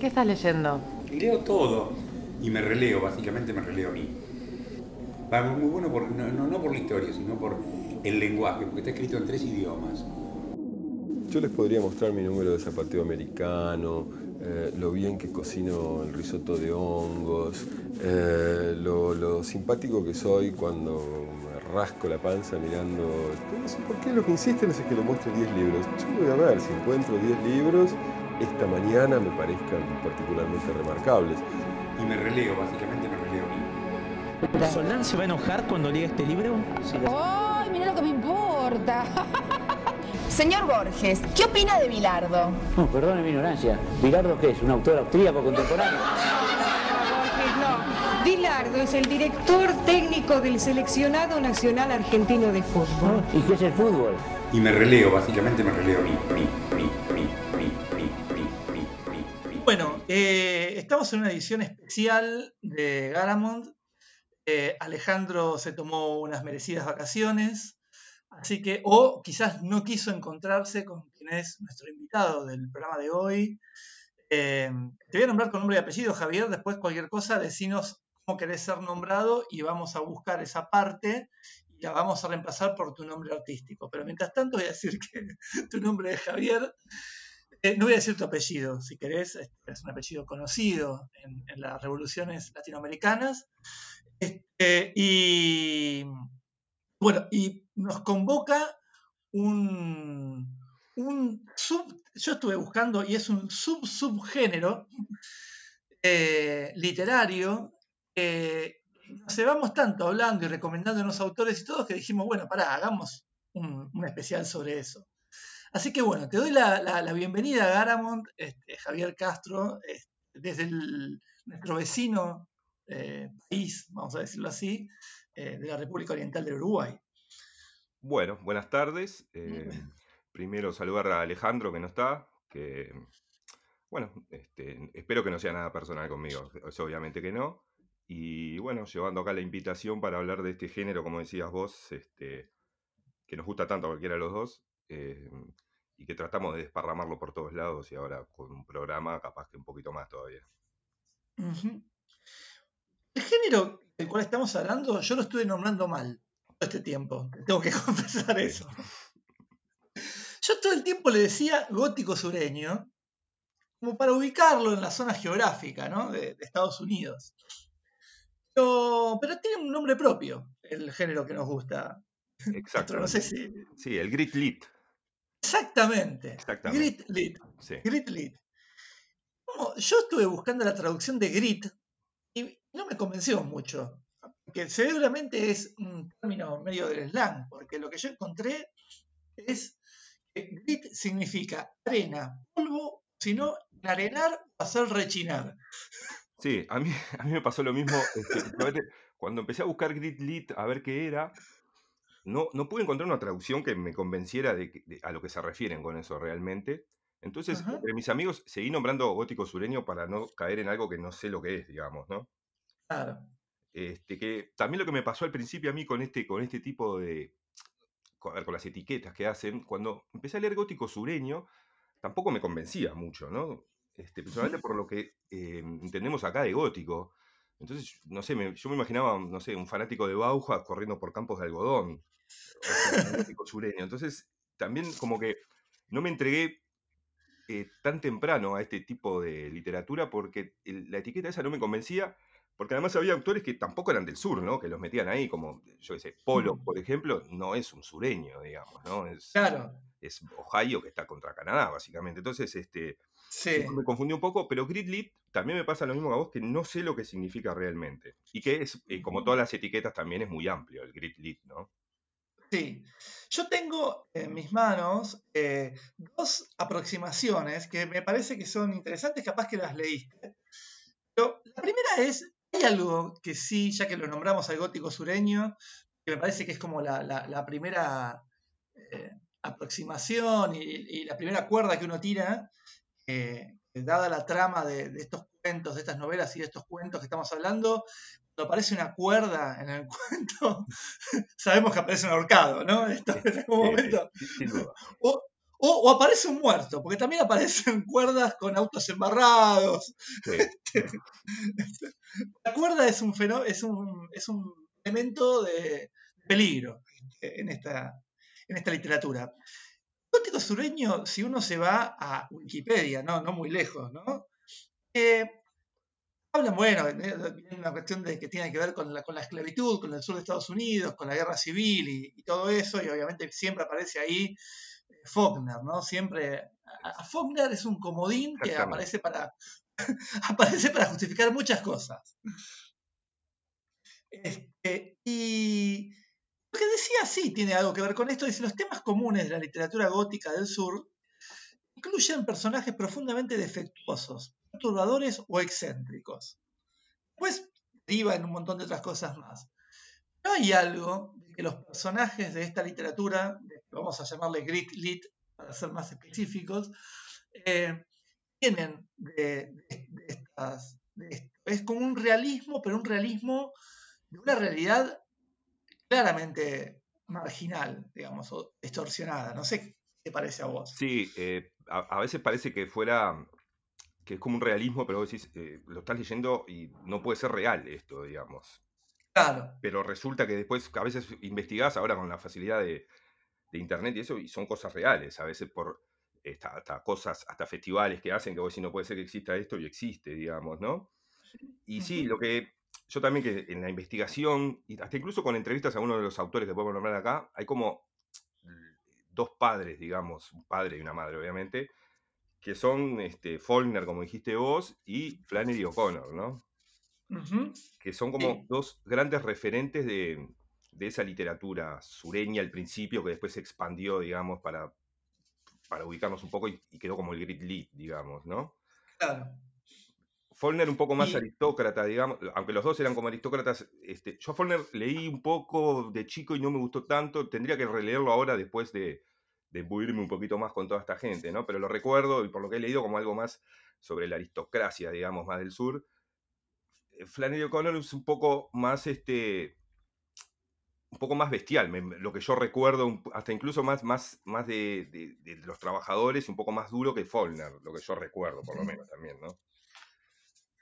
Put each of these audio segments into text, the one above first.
¿Qué estás leyendo? Leo todo y me releo, básicamente me releo a mí. Va muy bueno no, no por la historia, sino por el lenguaje, porque está escrito en tres idiomas. Yo les podría mostrar mi número de zapateo americano, eh, lo bien que cocino el risotto de hongos, eh, lo, simpático que soy cuando me rasco la panza mirando. No sé por qué lo que insisten es que lo muestre 10 libros. Yo voy a ver si encuentro 10 libros esta mañana me parezcan particularmente remarcables. Y me releo, básicamente me releo. ¿Solán se va a enojar cuando lea este libro? ¡Ay, mira lo que me importa! Señor Borges, ¿qué opina de Bilardo? No, perdone mi ignorancia. ¿Bilardo qué es? ¿Un autor austríaco contemporáneo? Borges, no. Bilardo es el director técnico del seleccionado nacional argentino de fútbol. ¿Y qué es el fútbol? Y me releo, básicamente me releo a mí, eh, estamos en una edición especial de Garamond. Eh, Alejandro se tomó unas merecidas vacaciones, así que, o quizás no quiso encontrarse con quien es nuestro invitado del programa de hoy. Eh, te voy a nombrar con nombre y apellido, Javier. Después, cualquier cosa, decinos cómo querés ser nombrado y vamos a buscar esa parte y la vamos a reemplazar por tu nombre artístico. Pero mientras tanto, voy a decir que tu nombre es Javier. Eh, no voy a decir tu apellido, si querés, es un apellido conocido en, las revoluciones latinoamericanas. Este, y bueno, y nos convoca un, un sub, yo estuve buscando y es un sub-subgénero eh, literario nos llevamos tanto hablando y recomendando a los autores y todos que dijimos, bueno, pará, hagamos un especial sobre eso. Así que bueno, te doy la, bienvenida a Garamond, este, Javier Castro, este, desde nuestro vecino eh, país, vamos a decirlo así, eh, de la República Oriental del Uruguay. Bueno, buenas tardes. Eh, primero saludar a Alejandro que no está, que bueno, este, espero que no sea nada personal conmigo, obviamente que no. Y bueno, llevando acá la invitación para hablar de este género, como decías vos, este, que nos gusta tanto a cualquiera de los dos, eh, y que tratamos de desparramarlo por todos lados y ahora con un programa capaz que un poquito más todavía. El género del cual estamos hablando, yo lo estuve nombrando mal todo este tiempo, tengo que confesar eso. Yo todo el tiempo le decía gótico sureño, como para ubicarlo en la zona geográfica de, Estados Unidos. Pero, pero, tiene un nombre propio, el género que nos gusta. Exacto. no sé si... Sí, el grit lit. Exactamente. Grit lit. Grit lit. yo estuve buscando la traducción de grit y no me convenció mucho. Que seguramente es un término medio del slang, porque lo que yo encontré es que grit significa arena, polvo, sino arenar o hacer rechinar. Sí, a mí, a mí me pasó lo mismo. Este, cuando empecé a buscar grit lit a ver qué era, no, no pude encontrar una traducción que me convenciera de, a lo que se refieren con eso realmente. Entonces, entre mis amigos, seguí nombrando gótico sureño para no caer en algo que no sé lo que es, digamos, ¿no? Claro. Este, que también lo que me pasó al principio a mí con este, con este tipo de. Con, con las etiquetas que hacen, cuando empecé a leer gótico sureño, tampoco me convencía mucho, ¿no? Este, principalmente por lo que eh, entendemos acá de gótico. Entonces, no sé, yo me imaginaba, no sé, un fanático de Bauja corriendo por campos de algodón, o sureño. Entonces, también como que no me entregué eh, tan temprano a este tipo de literatura porque la etiqueta esa no me convencía, porque además había autores que tampoco eran del sur, ¿no? Que los metían ahí, como, yo qué sé, Polo, mm. por ejemplo, no es un sureño, digamos, ¿no? Es, claro. Es Ohio que está contra Canadá, básicamente. Entonces, este, Sí. Me confundí un poco, pero grid lit también me pasa lo mismo que a vos, que no sé lo que significa realmente. Y que es, eh, como todas las etiquetas, también es muy amplio el grid lit, ¿no? Sí. Yo tengo en mis manos eh, dos aproximaciones que me parece que son interesantes, capaz que las leíste. Pero la primera es, hay algo que sí, ya que lo nombramos al gótico sureño, que me parece que es como la, primera eh, aproximación y, la primera cuerda que uno tira, eh, dada la trama de, estos cuentos, de estas novelas y de estos cuentos que estamos hablando, cuando aparece una cuerda en el cuento, sabemos que aparece un ahorcado, ¿no? en algún momento. O, o aparece un muerto, porque también aparecen cuerdas con autos embarrados. Sí. La cuerda es un, fenó- es un, es un elemento de peligro en esta, en esta literatura. Gótico sureño, si uno se va a Wikipedia, no, no muy lejos, ¿no? Eh, hablan, bueno, de una cuestión de que tiene que ver con la, con la esclavitud, con el sur de Estados Unidos, con la guerra civil y, y todo eso, y obviamente siempre aparece ahí eh, Faulkner, ¿no? Siempre. A, a Faulkner es un comodín que Exactamente. aparece para, aparece para justificar muchas cosas. Este, y lo que decía sí tiene algo que ver con esto, dice los temas comunes de la literatura gótica del sur incluyen personajes profundamente defectuosos, perturbadores o excéntricos. Pues deriva en un montón de otras cosas más. No hay algo de que los personajes de esta literatura, vamos a llamarle Greek Lit para ser más específicos, eh, tienen de, de- estas. es como un realismo, pero un realismo de una realidad claramente marginal, digamos, o distorsionada. No sé qué te parece a vos. Sí, eh, a, a veces parece que fuera, que es como un realismo, pero vos decís, eh, lo estás leyendo y no puede ser real esto, digamos. Claro, Pero resulta que después, a veces investigás ahora con la facilidad de, de internet y eso, y son cosas reales, a veces por esta- hasta cosas, hasta festivales que hacen que vos decís, no puede ser que exista esto y existe, digamos, ¿no? Y sí, lo que yo también que en la investigación, y hasta incluso con entrevistas a uno de los autores que podemos nombrar acá, hay como dos padres, digamos, un padre y una madre, obviamente, que son este, Faulkner, como dijiste vos, y Flannery O'Connor, ¿no? Que son como Sí. dos grandes referentes de, de esa literatura sureña al principio, que después se expandió, digamos, para, para ubicarnos un poco y, y quedó como el Great Lead, digamos, ¿no? claro. Faulkner un poco más Y- aristócrata, digamos, aunque los dos eran como aristócratas. Este, yo a Faulkner leí un poco de chico y no me gustó tanto. Tendría que releerlo ahora después de, de un poquito más con toda esta gente, ¿no? Pero lo recuerdo y por lo que he leído como algo más sobre la aristocracia, digamos, más del sur. Eh, Flannery O'Connor es un poco más, este, un poco más bestial, me- lo que yo recuerdo, hasta incluso más, más, más de, de- de los trabajadores, y un poco más duro que Faulkner, lo que yo recuerdo, por lo menos también, ¿no?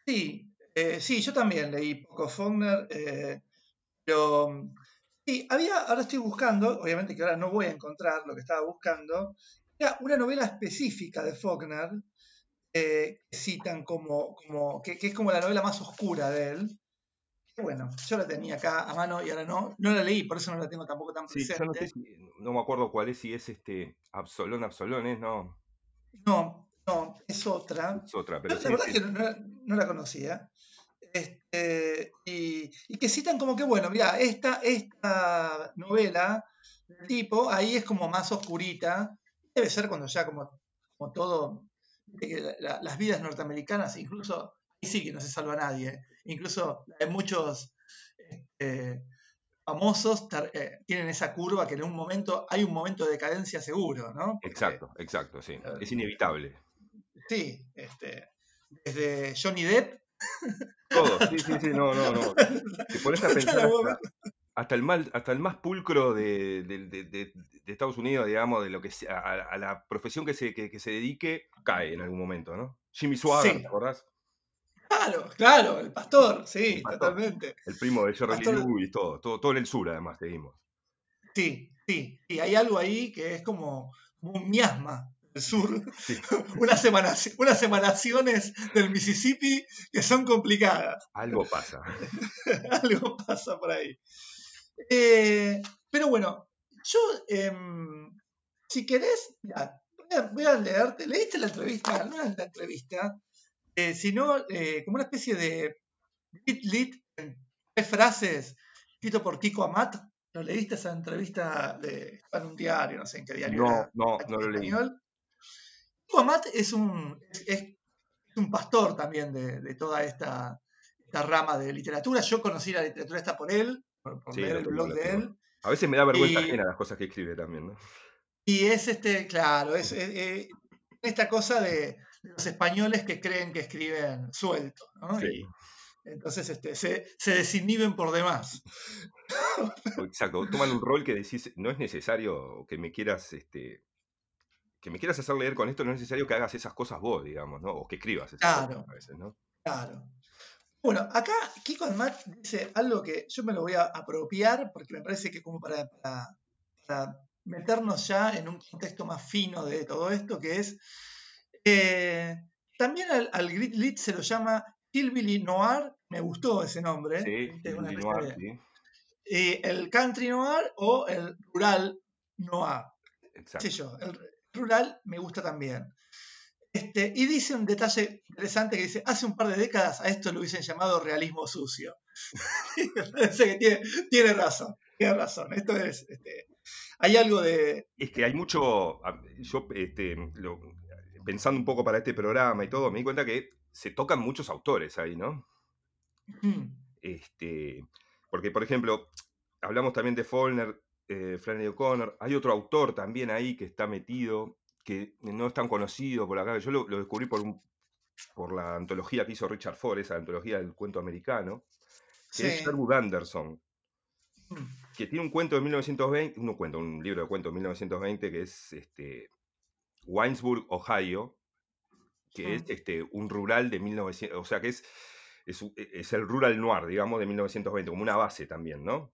Sí, eh, sí, yo también leí poco Faulkner, eh, pero mm, sí, había, ahora estoy buscando, obviamente que ahora no voy a encontrar lo que estaba buscando, era una novela específica de Faulkner, eh, que citan como, como que, que es como la novela más oscura de él. Bueno, yo la tenía acá a mano y ahora no, no la leí, por eso no la tengo tampoco tan Sí, presente. yo no sé si, no me acuerdo cuál es, si es este Absolón, Absolón, No, no, es otra. es otra, pero la sí, verdad sí, que no, no- no la conocía. Este, y, y que citan como que, bueno, mira, esta, esta novela del tipo ahí es como más oscurita. Debe ser cuando ya como, como todo, la- la- las vidas norteamericanas, incluso, ahí sí que no se salva nadie. Incluso la de muchos este, famosos eh, tienen esa curva que en un momento, hay un momento de decadencia seguro, ¿no? Porque- exacto, exacto, sí, es inevitable. Sí, este, desde Johnny Depp Todo, sí, sí, sí, no, no, no. Te pones a pensar la hasta, el, mal, hasta el más pulcro de, de- de- de- de Estados Unidos, digamos, de lo que sea, a, a la profesión que se, que, que se dedique, cae en algún momento, ¿no? Jimmy Swagger, Sí. ¿te acordás? Claro, claro, el pastor, sí, El pastor. totalmente. El primo de Jerry Pastor- Lewis, todo, todo, todo en el sur, además, seguimos. Sí, sí, y hay algo ahí que es como, como un miasma del sur, Sí. unas, emanaci- unas emanaciones del Mississippi que son complicadas. Algo pasa. algo pasa por ahí. Eh, pero bueno, yo, em, si querés, mirá, voy, a, voy a leerte, leíste la entrevista, no era la entrevista, eh, sino eh, como una especie de lit lit en tres frases, escrito por Tico Amat. ¿Lo leíste esa entrevista de, en un diario, no sé en qué diario No, era, no, no lo leí. español? Amat es un, es, es un pastor también de, de toda esta, esta rama de literatura. Yo conocí la literatura esta por él, por, por Sí, leer el blog lo de él. A veces me da vergüenza ajena las cosas que escribe también, ¿no? Y es este, claro, es, es- es esta cosa de, de los españoles que creen que escriben suelto, ¿no? Sí. Y entonces este, se, se desinhiben por demás. Exacto, toman un rol que decís, no es necesario que me quieras este, que me quieras hacer leer con esto no es necesario que hagas esas cosas vos, digamos, ¿no? O que escribas esas Claro. cosas a veces, ¿no? Claro. Bueno, acá Kiko Matt dice algo que yo me lo voy a apropiar porque me parece que como para, para- para meternos ya en un contexto más fino de todo esto, que es, eh, también al, al Grit Lit se lo llama Hillbilly Noir, me gustó ese nombre, Sí, ¿viste? Una Noir, sí, eh, el Country Noir o el Rural Noir. exacto. sé yo, el rural me gusta también. Este, y dice un detalle interesante que dice, hace un par de décadas a esto lo hubiesen llamado realismo sucio. Parece que tiene, tiene razón, tiene razón. Esto es, este, hay algo de... Es que hay mucho, yo este, lo- pensando un poco para este programa y todo, me di cuenta que se tocan muchos autores ahí, ¿no? mm, Este, porque, por ejemplo, hablamos también de Faulkner, eh, Flannery O'Connor, hay otro autor también ahí que está metido, que no es tan conocido por acá, yo lo, lo descubrí por, un, por la antología que hizo Richard Ford, esa antología del cuento americano, que es sí, Sherwood Anderson, mm, que tiene un cuento de 1920, un cuento, un libro de cuentos de 1920 que es este, Winesburg, Ohio, que es este, un rural de 1900, o sea que es, es, es el rural noir, digamos, de 1920, como una base también, ¿no?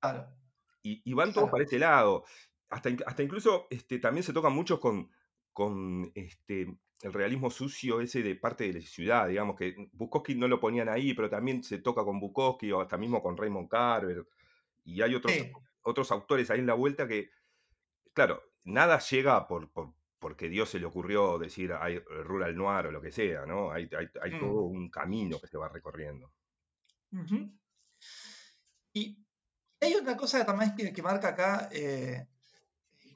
claro, Y, y van todos claro, para ese lado. Hasta, hasta incluso este, también se tocan muchos con, con este, el realismo sucio ese de parte de la ciudad, digamos, que Bukowski no lo ponían ahí, pero también se toca con Bukowski o hasta mismo con Raymond Carver. Y hay otros, sí, otros autores ahí en la vuelta que, claro, nada llega por, por- porque Dios se le ocurrió decir hay rural noir o lo que sea, ¿no? Hay, hay, hay todo mm, un camino que se va recorriendo. Y hay otra cosa también que, que marca acá eh,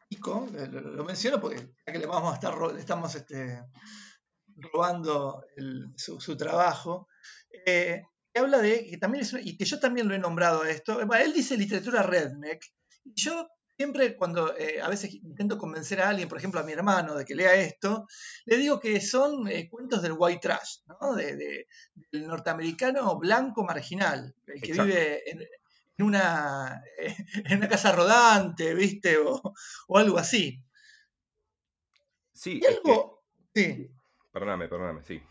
Kiko, lo, menciono porque ya que le vamos a estar, le estamos este, robando el- su, su trabajo, eh, que habla de que también es una- y que yo también lo he nombrado a esto. Bueno, él dice literatura redneck. Y yo siempre cuando eh, a veces intento convencer a alguien, por ejemplo a mi hermano, de que lea esto, le digo que son eh, cuentos del white trash, ¿no? De- de- del norteamericano blanco marginal, el que Exacto. vive en, en una, en una casa rodante, ¿viste? O, o algo así. Sí, Y es que, algo, sí. perdóname, perdóname, sí.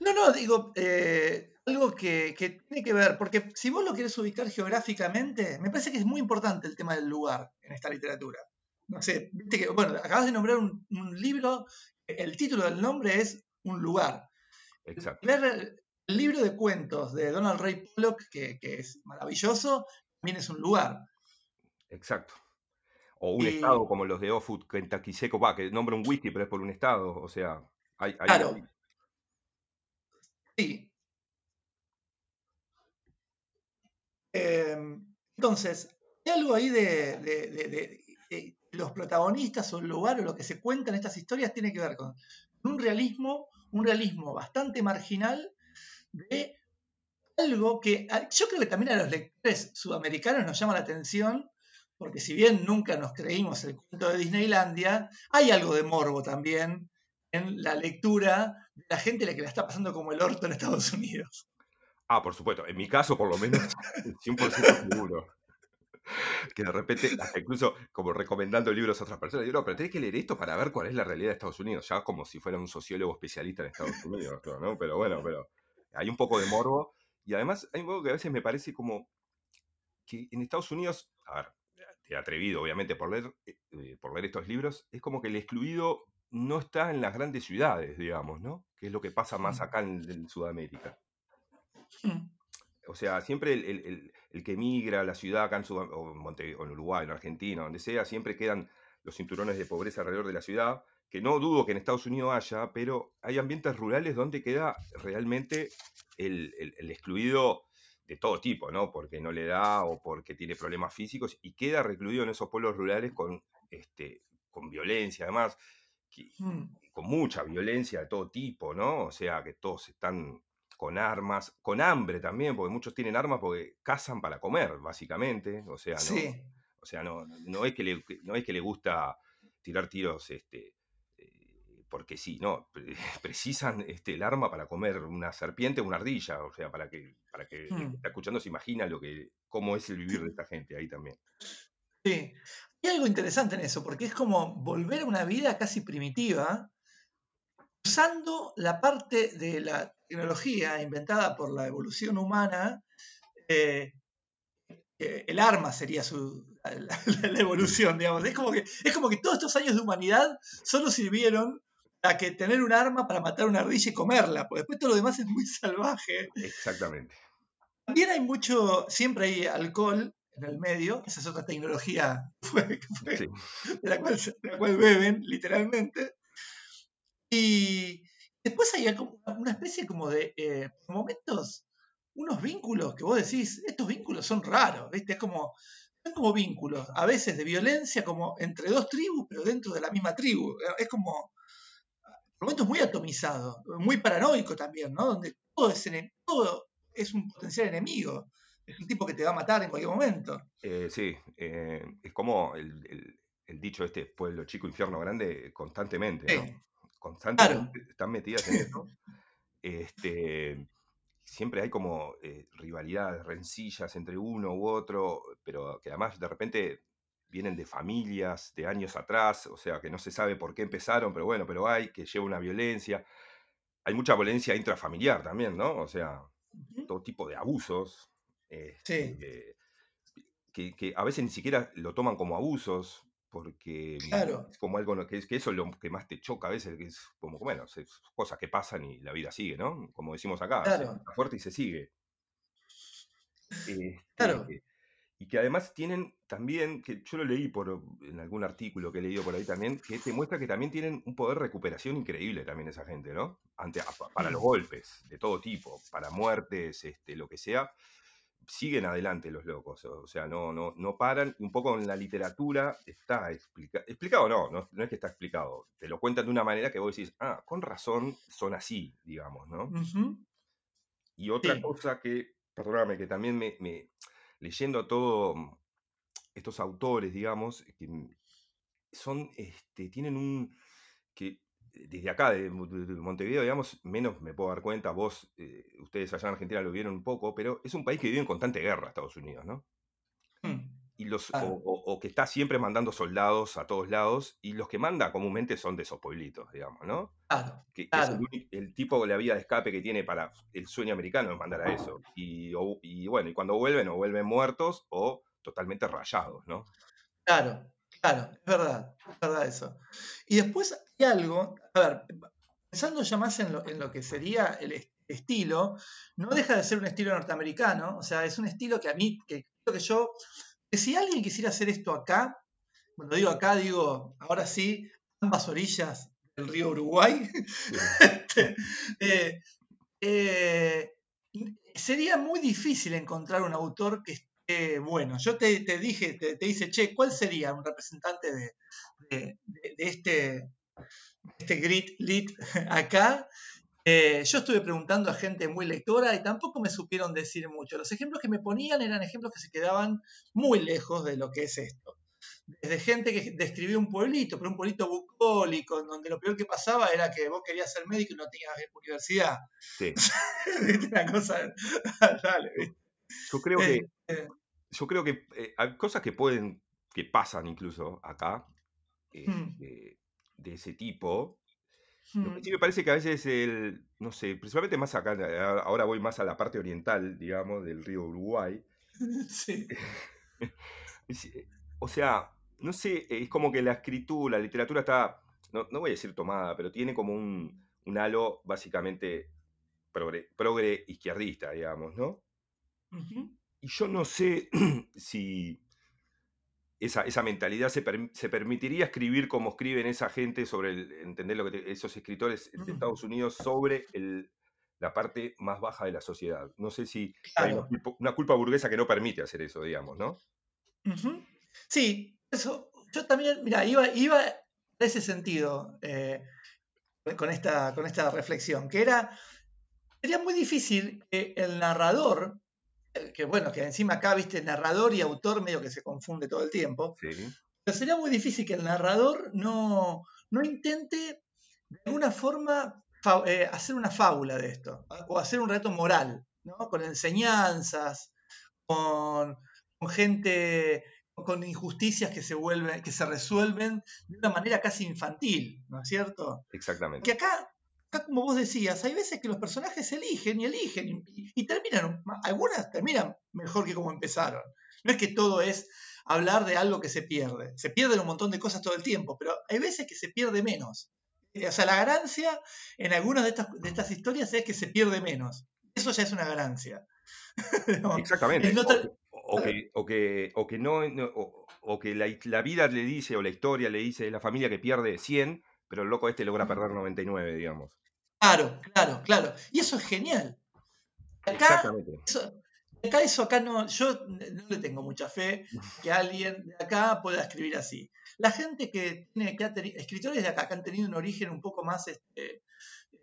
No, no, digo, eh, algo que, que tiene que ver, porque si vos lo querés ubicar geográficamente, me parece que es muy importante el tema del lugar en esta literatura. No sé, viste que, bueno, acabas de nombrar un, un libro, el título del nombre es Un lugar. Exacto. Leer el, libro de cuentos de Donald Ray Pollock, que, que es maravilloso, también es un lugar. Exacto. O un Y, estado como los de Ofut, Kentucky Seco, va, que nombra un whisky, pero es por un estado. O sea, hay, hay, claro, sí. Eh, entonces, hay algo ahí de, de- de- de- de los protagonistas o el lugar o lo que se cuenta en estas historias tiene que ver con un realismo, un realismo bastante marginal de algo que a- yo creo que también a los lectores sudamericanos nos llama la atención, porque si bien nunca nos creímos el cuento de Disneylandia, hay algo de morbo también en la lectura de la gente la que la está pasando como el orto en Estados Unidos. Ah, por supuesto. En mi caso, por lo menos, 100% seguro. Que de repente, hasta incluso como recomendando libros a otras personas, digo, no, pero tenés que leer esto para ver cuál es la realidad de Estados Unidos. Ya como si fuera un sociólogo especialista en Estados Unidos, ¿no? Pero bueno, pero hay un poco de morbo. Y además hay un poco que a veces me parece como que en Estados Unidos, a ver, te atrevido obviamente por leer, eh, eh, por leer estos libros, es como que el excluido no está en las grandes ciudades, digamos, ¿no? Que es lo que pasa más acá en, en Sudamérica. mm, O sea, siempre el, el- el- el que migra a la ciudad acá en, Sudam- o en Monte- o en Uruguay, en Argentina, donde sea, siempre quedan los cinturones de pobreza alrededor de la ciudad, que no dudo que en Estados Unidos haya, pero hay ambientes rurales donde queda realmente el, el- el excluido de todo tipo, ¿no? Porque no le da o porque tiene problemas físicos y queda recluido en esos pueblos rurales con, este, con violencia, además, que- mm, con mucha violencia de todo tipo, ¿no? O sea, que todos están con armas, con hambre también, porque muchos tienen armas porque cazan para comer, básicamente. O sea, no, Sí, o sea, no, no, es, que le, no es que le gusta tirar tiros este, porque sí, no. pre- Precisan este, el arma para comer una serpiente o una ardilla. O sea, para que, para que el que mm, está escuchando se imagina lo que, cómo es el vivir de esta gente ahí también. sí. hay algo interesante en eso, porque es como volver a una vida casi primitiva, usando la parte de la tecnología inventada por la evolución humana. eh, eh, el arma sería su, la, la- la evolución, digamos. Es como, que, es como que todos estos años de humanidad solo sirvieron que tener un arma para matar una ardilla y comerla, porque después todo lo demás es muy salvaje. Exactamente. También hay mucho, siempre hay alcohol en el medio, esa es otra tecnología que fue- que fue- Sí. de, la cual, se- de la cual beben, literalmente. Y después hay como una especie como de, eh, momentos, unos vínculos que vos decís, estos vínculos son raros, ¿viste? Es como, son como vínculos, a veces de violencia, como entre dos tribus, pero dentro de la misma tribu. Es como, por momentos muy atomizado, muy paranoico también, ¿no? Donde todo es, todo es un potencial enemigo. Es el tipo que te va a matar en cualquier momento. Eh, sí, eh, es como el, el- el dicho este, pueblo chico, infierno grande, constantemente, ¿no? Constantemente están metidas en eso. Este, siempre hay como eh, rivalidades, rencillas entre uno u otro, pero que además de repente vienen de familias de años atrás, o sea, que no se sabe por qué empezaron, pero bueno, pero hay, que lleva una violencia. Hay mucha violencia intrafamiliar también, ¿no? O sea, todo tipo de abusos. Sí. este, que, que a veces ni siquiera lo toman como abusos, porque Claro. es como algo que, es, que eso es lo que más te choca a veces, que es como, bueno, es cosas que pasan y la vida sigue, ¿no? Como decimos acá, Claro. está fuerte y se sigue. Este, Claro. Y que además tienen también, que yo lo leí por, en algún artículo que he leído por ahí también, que te muestra que también tienen un poder de recuperación increíble también esa gente, ¿no? Ante, para los golpes de todo tipo, para muertes, este, lo que sea, siguen adelante los locos, o sea, no, no, no paran. Un poco en la literatura está explicado, explicado no, no, no es que está explicado, te lo cuentan de una manera que vos decís, ah, con razón son así, digamos, ¿no? Y otra Sí. cosa que, perdóname, que también me, me- leyendo todo mm, estos autores, digamos, que mm, son, este, tienen un, que eh, desde acá, de Montevideo, digamos, menos me puedo dar cuenta, vos, eh, ustedes allá en Argentina lo vieron un poco, pero es un país que vive en constante guerra, Estados Unidos, ¿no? Y los, o, Claro. o- o que está siempre mandando soldados a todos lados, y los que manda comúnmente son de esos pueblitos, digamos, ¿no? Claro. que, que es el, el tipo, la vía de escape que tiene para el sueño americano es mandar a eso. Y, o- y bueno, y cuando vuelven, o vuelven muertos o totalmente rayados, ¿no? Claro, claro, es verdad, es verdad eso. Y después hay algo, a ver, pensando ya más en lo, en lo que sería el est- estilo, no deja de ser un estilo norteamericano, o sea, es un estilo que a mí, que creo que yo, que si alguien quisiera hacer esto acá, cuando digo acá, digo, ahora sí, ambas orillas del río Uruguay, este, eh, eh, sería muy difícil encontrar un autor que esté bueno. Yo te, te dije, te, te dice, che, ¿cuál sería un representante de, de- de- de este, este grit lit acá? Eh, yo estuve preguntando a gente muy lectora y tampoco me supieron decir mucho. Los ejemplos que me ponían eran ejemplos que se quedaban muy lejos de lo que es esto. Desde gente que describió un pueblito, pero un pueblito bucólico, en donde lo peor que pasaba era que vos querías ser médico y no tenías universidad. Sí. Una cosa. Dale. Yo creo que, Eh, eh, yo creo que eh, hay cosas que pueden, que pasan incluso acá, Hmm. de, de ese tipo. Mm, sí me parece que a veces el, no sé, principalmente más acá, eh, ahora voy más a la parte oriental, digamos, del río Uruguay. sí. Eh, o sea, no sé, es como que la escritura, la literatura está, no, no voy a decir tomada, pero tiene como un, un halo básicamente progre, progre izquierdista, digamos, ¿no? Y yo no sé si esa, esa mentalidad se, se permitiría escribir como escriben esa gente sobre el, entender lo que te- esos escritores de. Estados Unidos sobre el- la parte más baja de la sociedad. No sé si hay una culpa, una culpa burguesa que no permite hacer eso, digamos, ¿no? Sí, eso. Yo también, mira, iba, iba en ese sentido eh, con, esta, con esta reflexión, que era, sería muy difícil que el narrador, que bueno, que encima acá, viste, narrador y autor medio que se confunde todo el tiempo, Sí. pero sería muy difícil que el narrador no, no intente de alguna forma eh, hacer una fábula de esto, o hacer un reto moral, ¿no? con enseñanzas, con, con gente con injusticias que se vuelven, que se resuelven de una manera casi infantil, ¿no es cierto? Exactamente. Que acá, acá como vos decías, hay veces que los personajes eligen y eligen y, y terminan, algunas terminan mejor que como empezaron. No es que todo es hablar de algo que se pierde. Se pierden un montón de cosas todo el tiempo, pero hay veces que se pierde menos. O sea, la ganancia en algunas de estas, de estas historias es que se pierde menos. Eso ya es una ganancia. No, Exactamente. O que, o que, o que, o que no, o que la, la vida le dice, o la historia le dice, es la familia que pierde 100, pero el loco este logra perder 99, digamos. Claro, claro, claro. Y eso es genial. Acá, Exactamente. eso, acá eso acá no, yo no le tengo mucha fe que alguien de acá pueda escribir así. La gente que tiene, que ha teni- escritores de acá que han tenido un origen un poco más este,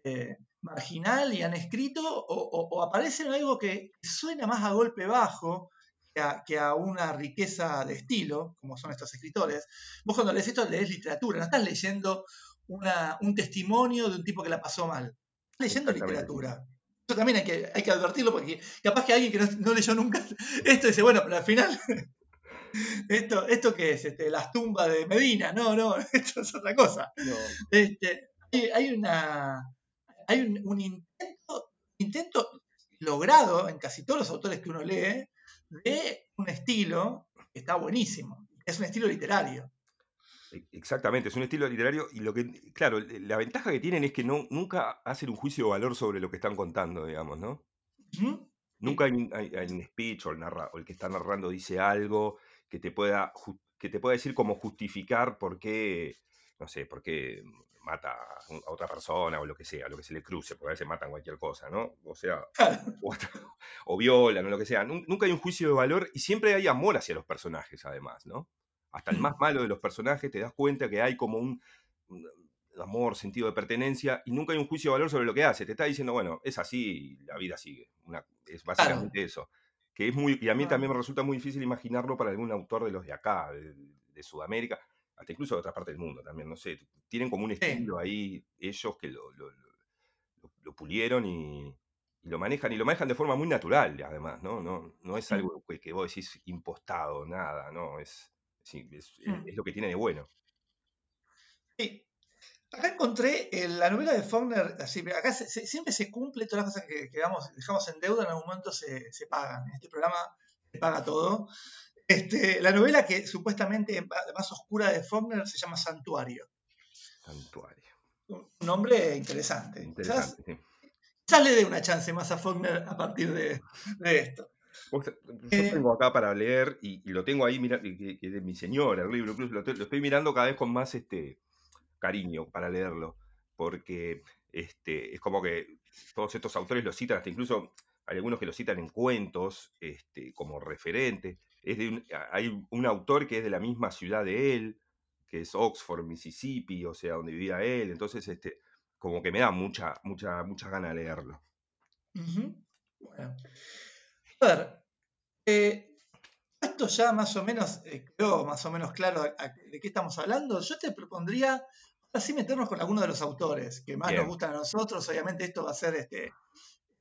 eh, marginal y han escrito, o, o- o aparecen en algo que suena más a golpe bajo que a, que a una riqueza de estilo, como son estos escritores. Vos cuando lees esto lees literatura, no estás leyendo una- un testimonio de un tipo que la pasó mal. Leyendo literatura. Eso también hay que, hay que advertirlo porque capaz que alguien que no, no leyó nunca esto dice, bueno, pero al final, esto, ¿esto qué es? Este, las tumbas de Medina. No, no, esto es otra cosa. Este, hay, hay una, hay un, un intento, intento logrado en casi todos los autores que uno lee de un estilo que está buenísimo. Es un estilo literario. E- Exactamente, es un estilo literario y lo que, claro, la ventaja que tienen es que no, nunca hacen un juicio de valor sobre lo que están contando, digamos, ¿no? ¿Mm? Nunca hay, un- hay- hay un speech o el, narra- o el que está narrando dice algo que te pueda que te pueda decir cómo justificar por qué, no sé, por qué mata a otra persona o lo que sea, lo que se le cruce, porque a veces matan cualquier cosa, ¿no? O sea, o, o violan o lo que sea. Nun- Nunca hay un juicio de valor y siempre hay amor hacia los personajes, además, ¿no? Hasta el más malo de los personajes te das cuenta que hay como un, un amor, sentido de pertenencia y nunca hay un juicio de valor sobre lo que hace. Te está diciendo, bueno, es así la vida sigue. Una- es básicamente eso. Que es muy, y a mí también me resulta muy difícil imaginarlo para algún autor de los de acá, de, de Sudamérica, hasta incluso de otra parte del mundo también, no sé. Tienen como un Sí. estilo ahí, ellos que lo, lo- lo- lo- lo pulieron y, y lo manejan, y lo manejan de forma muy natural, además, ¿no? No, no es algo que, que vos decís impostado, nada, ¿no? Es, sí, es, Mm. es lo que tiene de bueno. Sí. Acá encontré eh, la novela de Faulkner, así, acá se- se- siempre se cumple, todas las cosas que, que damos- dejamos en deuda en algún momento se, se pagan. En este programa se paga todo. Este, la novela que supuestamente más oscura de Faulkner se llama Santuario. Santuario. Un nombre interesante. Quizás, Interesante, sí. quizás le dé una chance más a Faulkner a partir de, de esto. Yo Eh, tengo acá para leer y, y lo tengo ahí, mira, que, que de mi señora, el libro, incluso lo, estoy mirando cada vez con más este, cariño para leerlo, porque este, es como que todos estos autores lo citan, hasta incluso hay algunos que lo citan en cuentos este, como referente. Es de un- hay un autor que es de la misma ciudad de él, que es Oxford, Mississippi, o sea, donde vivía él, entonces este, como que me da mucha, mucha, mucha gana de leerlo. Bueno. A ver, eh, esto ya más o menos eh, quedó más o menos claro a- a- de qué estamos hablando. Yo te propondría así meternos con alguno de los autores que más Bien. nos gustan a nosotros. Obviamente esto va a ser este,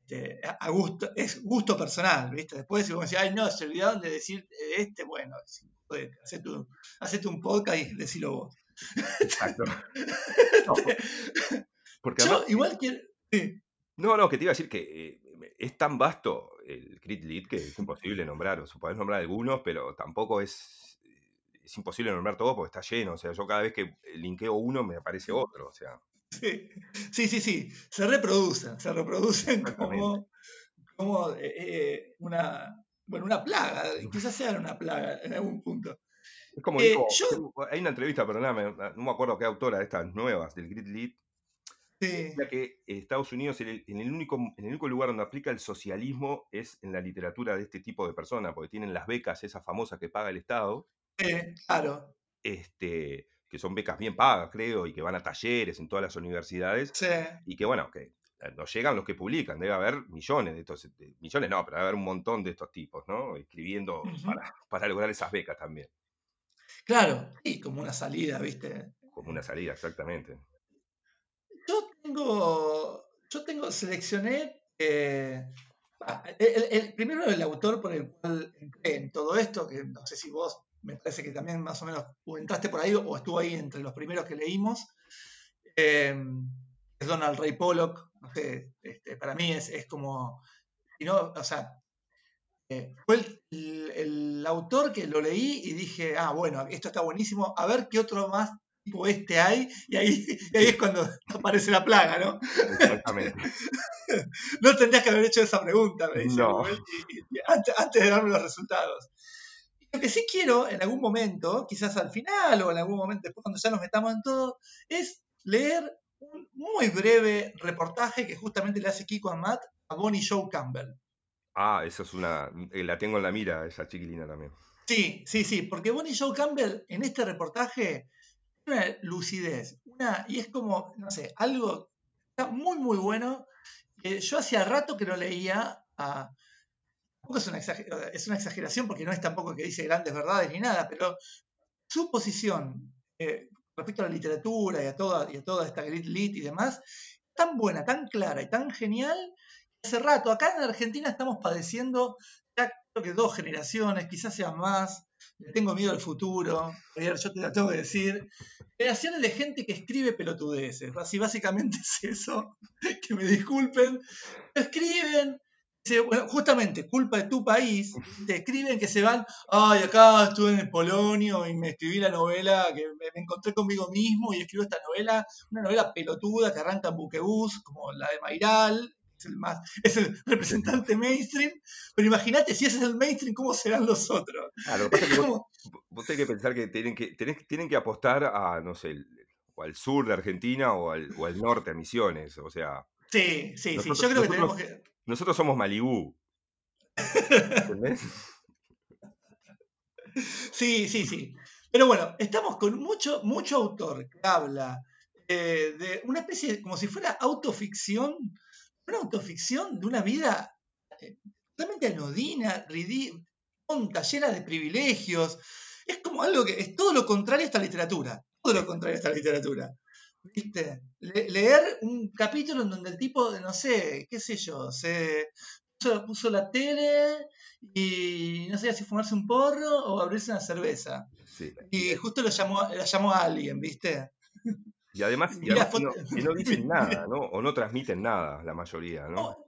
este, a gusto, es gusto personal, ¿viste? Después si vos decís, ay no, se olvidaron de decir este, bueno, hacete un, hacete un podcast y decilo vos. Exacto. No, porque Yo además, igual quiero... sí. no, no, que te iba a decir que eh, es tan vasto el Crit Lit que es imposible nombrar. O sea, podés nombrar algunos, pero tampoco es, es imposible nombrar todos porque está lleno. O sea, yo cada vez que linkeo uno me aparece otro. O sea, Sí, sí, sí, sí. Se reproducen, se reproducen como, como eh, una, bueno, una plaga, quizás sean una plaga en algún punto. es como Eh, dijo, yo- hay una entrevista, perdóname, no me acuerdo qué autora de estas nuevas del Grid Lit, Sí, ya que Estados Unidos, en el, en el único, en el único lugar donde aplica el socialismo es en la literatura de este tipo de personas, porque tienen las becas, esas famosas que paga el Estado, sí, claro. este, que son becas bien pagas, creo, y que van a talleres en todas las universidades, Sí, y que bueno, que eh, nos llegan los que publican, debe haber millones de estos, de- millones no, pero debe haber un montón de estos tipos, ¿no? Escribiendo para, para lograr esas becas también, claro. Y como una salida, ¿viste? como una salida, exactamente. Yo tengo, seleccioné, eh, el, primero el autor por el cual entré en todo esto, que no sé si vos me parece que también más o menos entraste por ahí o estuvo ahí entre los primeros que leímos. Eh, es Donald Ray Pollock, no sé, este, para mí es, es como, y no, o sea, eh, fue el autor que lo leí y dije, ah, bueno, esto está buenísimo, a ver qué otro más este hay, y ahí, y ahí es cuando aparece la plaga, ¿no? Exactamente. No tendrías que haber hecho esa pregunta, me dice No. Y- y- antes, antes de darme los resultados. Lo que sí quiero en algún momento, quizás al final o en algún momento después cuando ya nos metamos en todo, es leer un muy breve reportaje que justamente le hace Kiko Amat a Bonnie Joe Campbell. Ah, esa es una. eh, La tengo en la mira, esa chiquilina también. Sí, sí, sí, porque Bonnie Joe Campbell en este reportaje una lucidez, una, y es como, no sé, algo está muy, muy bueno. yo hacía rato que no leía. Tampoco es una, es una exageración porque no es tampoco que dice grandes verdades ni nada, pero su posición eh, respecto a la literatura y a toda, y a toda esta grit lit y demás, tan buena, tan clara y tan genial. Hace rato, acá en Argentina estamos padeciendo ya creo que dos generaciones, quizás sean más. Tengo miedo al futuro. Yo te lo tengo que decir. Generaciones de gente que escribe pelotudeces. Así básicamente es eso. Que me disculpen. Escriben. justamente, culpa de tu país. Te escriben que se van. Ay, acá estuve en el Polonio y me escribí la novela, que me encontré conmigo mismo y escribo esta novela. Una novela pelotuda que arranca en buquebús, como la de Mairal. Es el, más, es el representante mainstream. Pero imagínate, si ese es el mainstream, ¿cómo serán los otros? Ah, lo que pasa es que vos, tenés que pensar que tienen que, tenés- tienen que apostar a, no sé, el- o al sur de Argentina o al, o al norte, a Misiones. O sea, sí, sí, sí. Yo creo que tenemos que. nosotros somos Malibú. ¿Entendés? Sí, sí, sí. Pero bueno, estamos con mucho, mucho autor que habla eh, de una especie, de- como si fuera autoficción, una autoficción de una vida eh, totalmente anodina, ridícula, tonta, llena de privilegios. Es como algo que es todo lo contrario a esta literatura. Todo lo contrario a esta literatura. ¿Viste? Le- leer un capítulo en donde el tipo, no sé, qué sé yo, se puso, puso la tele y no sé si fumarse un porro o abrirse una cerveza. Sí. Y justo lo llamó, la llamó a alguien, ¿viste? Y además, y Mira además que, no, foto- que no dicen nada, ¿no? O no transmiten nada, la mayoría, ¿no? No,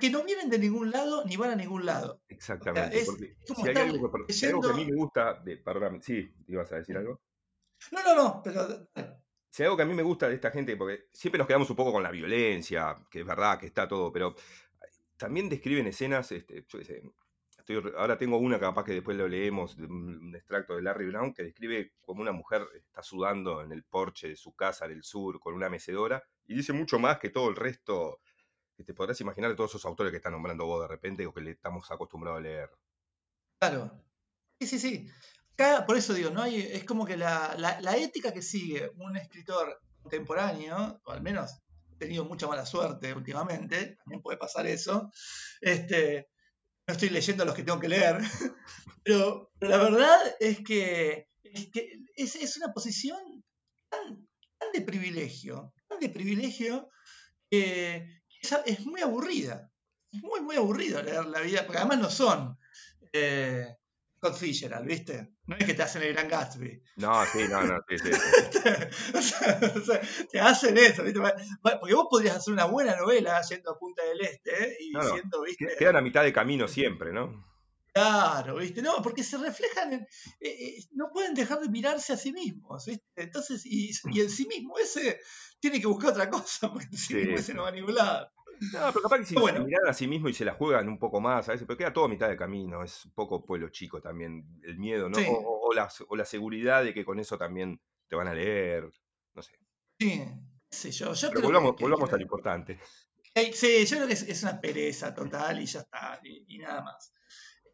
que no vienen de ningún lado ni van a ningún lado. Exactamente. es como si hay algo que, si hay algo que a mí me gusta, de, perdón, sí, ibas a decir algo. No, no, no, pero Si hay algo que a mí me gusta de esta gente, porque siempre nos quedamos un poco con la violencia, que es verdad que está todo, pero también describen escenas, este, yo qué sé, ahora tengo una capaz que después lo leemos, un, extracto de Larry Brown, que describe como una mujer está sudando en el porche de su casa del sur con una mecedora, y dice mucho más que todo el resto que te podrás imaginar de todos esos autores que están nombrando vos de repente o que le estamos acostumbrados a leer. claro. Sí, sí, sí. Acá, por eso digo, no hay, es como que la, la- la ética que sigue un escritor contemporáneo, o al menos he tenido mucha mala suerte últimamente, también puede pasar eso. Este, estoy leyendo los que tengo que leer, pero, la verdad es que, es, una posición tan, de privilegio, tan de privilegio, que es, es muy aburrida. Es muy, muy aburrido leer la vida, porque además no son eh, Scott Fitzgerald, ¿viste? No es que te hacen el gran Gatsby. No, sí, no, no, sí, sí. o, sea, o sea, te hacen eso, ¿viste? Porque vos podrías hacer una buena novela yendo a Punta del Este y No, no, siendo, ¿viste? Que- Quedan a mitad de camino siempre, ¿no? Claro, ¿viste? No, porque se reflejan en. eh, eh, no pueden dejar de mirarse a sí mismos, ¿viste? Entonces, y, y el sí mismo ese tiene que buscar otra cosa, porque el sí Sí, mismo ese no va a ningún lado. No, pero capaz que si Bueno. se miran a sí mismo y se la juegan un poco más, a veces, pero queda todo a mitad de camino, es un poco pueblo chico también, el miedo, ¿no? Sí. O, la, o la seguridad de que con eso también te van a leer, no sé. Sí, sé yo. Yo Pero creo volvamos, que, volvamos que- a lo importante. Eh, Sí, yo creo que es, es una pereza total y ya está, y, y nada más.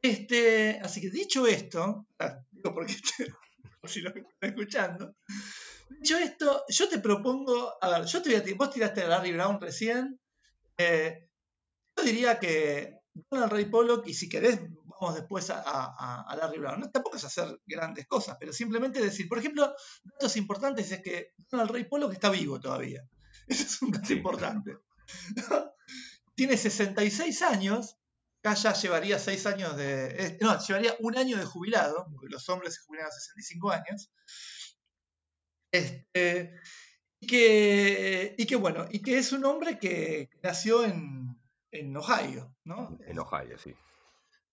Este, así que dicho esto, ah, digo porque por si lo están escuchando, dicho esto, yo te propongo, a ver, yo te voy a, vos tiraste a Larry Brown recién, eh, yo diría que Donald Ray Pollock, y si querés, vamos después a, a- a Larry Brown. No, tampoco es hacer grandes cosas, pero simplemente decir, por ejemplo, datos importantes es que Donald Ray Pollock está vivo todavía. Ese es un dato Sí. importante. Tiene 66 años acá ya llevaría seis años de. no, llevaría un año de jubilado, porque los hombres se jubilan a 65 años. Este, y, que, y que bueno, y que es un hombre que nació en, en Ohio, ¿no? En Ohio, sí.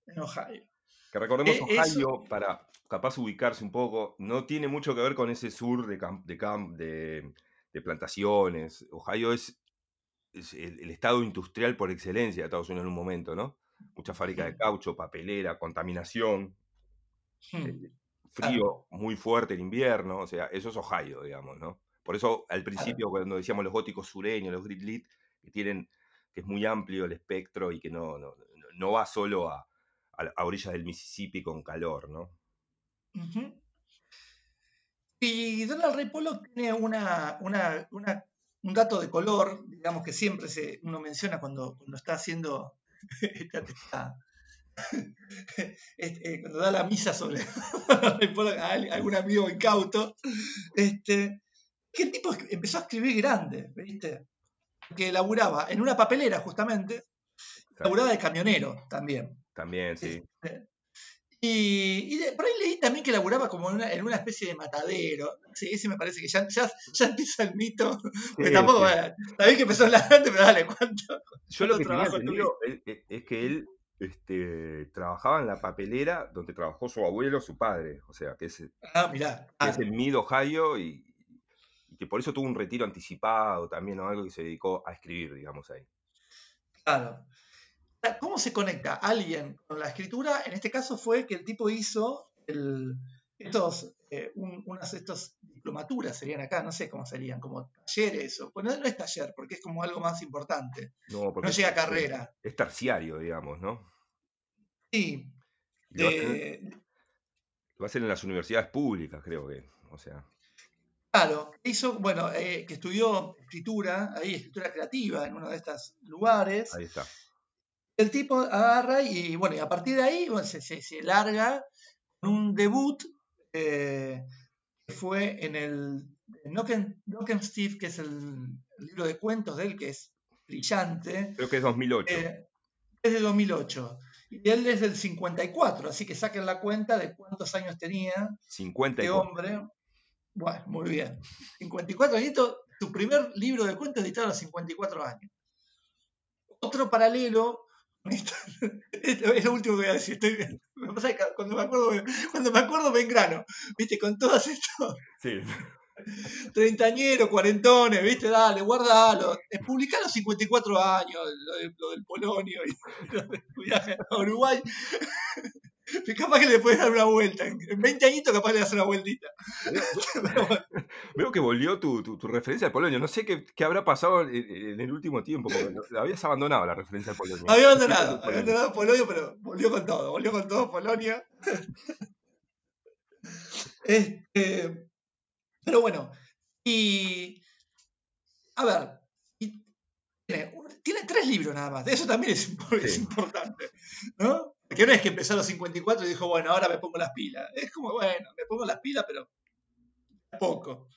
En Ohio. Que recordemos, Eh, Ohio, eso- para capaz ubicarse un poco, no tiene mucho que ver con ese sur de, cam- de, cam- de, de plantaciones. Ohio es, es el, el estado industrial por excelencia de Estados Unidos en un momento, ¿no? Mucha fábrica de caucho, papelera, contaminación, Hmm, eh, frío muy fuerte en invierno, o sea, eso es Ohio, digamos, ¿no? Por eso al principio cuando decíamos los góticos sureños, los grit lit, que tienen, que es muy amplio el espectro y que no, no, no- va solo a, a, la- a orillas del Mississippi con calor, ¿no? Ujú. Y Donald Ray Pollock tiene una, una- una- un dato de color, digamos que siempre se, uno menciona cuando, cuando está haciendo esta- esta- este, cuando da la misa sobre Donald Ray Pollock a al- algún amigo incauto, este, que el tipo empezó a escribir grande, ¿viste? Que laburaba en una papelera justamente, laburaba de camionero también. También, sí. Este, Y, y de- por ahí leí también que laburaba como en una, en una especie de matadero. Sí, ese me parece que ya, ya, ya empieza el mito. Sí, tampoco, sí. bueno, sabés que empezó la grande, pero dale, ¿cuánto? Yo lo que tenía entendido es, que él este, trabajaba en la papelera donde trabajó su abuelo, su padre, o sea, que es, Ah, mirá. ah, es en Mid, Ohio, y, y que por eso tuvo un retiro anticipado también, o algo que se dedicó a escribir, digamos, ahí. Claro. Ah, ¿Cómo se conecta alguien con la escritura? En este caso fue que el tipo hizo el- estos, eh, un- unas estos diplomaturas, serían acá, no sé cómo serían, como talleres, o, bueno, no es taller, porque es como algo más importante. No, porque No es- llega a carrera. Es terciario, digamos, ¿no? Sí, lo, hacen, de, lo hacen en las universidades públicas, creo que. O sea, Claro, hizo, bueno, eh, que estudió escritura, ahí, escritura creativa en uno de estos lugares. ahí está. El tipo agarra y, bueno, y a partir de ahí bueno, se, se- se larga con un debut eh, que fue en el Knock Steve, que es el, el libro de cuentos de él, que es brillante, Creo que es 2008. eh, es de 2008. Y él es del 54, así que saquen la cuenta de cuántos años tenía este 54. hombre. Bueno, muy bien. 54 añitos, su primer libro de cuentos editado a los 54 años. Otro paralelo, es lo último que voy a decir. estoy- me pasa que cuando me acuerdo, cuando me acuerdo me engrano, ¿viste? Con todos estos Sí. treintañeros, cuarentones, ¿viste? Dale, guardalo. Eh, Publicá a los 54 años, lo, de- lo del Polonio y lo del viaje a Uruguay. Que capaz que le puedes dar una vuelta. En en 20 añitos capaz le das una vueltita. Veo que volvió tu, tu- tu referencia al Polonio. No sé qué, qué habrá pasado en, en el último tiempo, porque habías abandonado la referencia al Polonio. Había abandonado, había abandonado Polonio, pero volvió con todo, volvió con todo Polonia. Este, pero bueno, y a ver, y tiene, tres libros nada más, eso también es, es importante, ¿no? Porque no es que empezó a los 54 y dijo, bueno, ahora me pongo las pilas. Es como, bueno, me pongo las pilas, pero poco.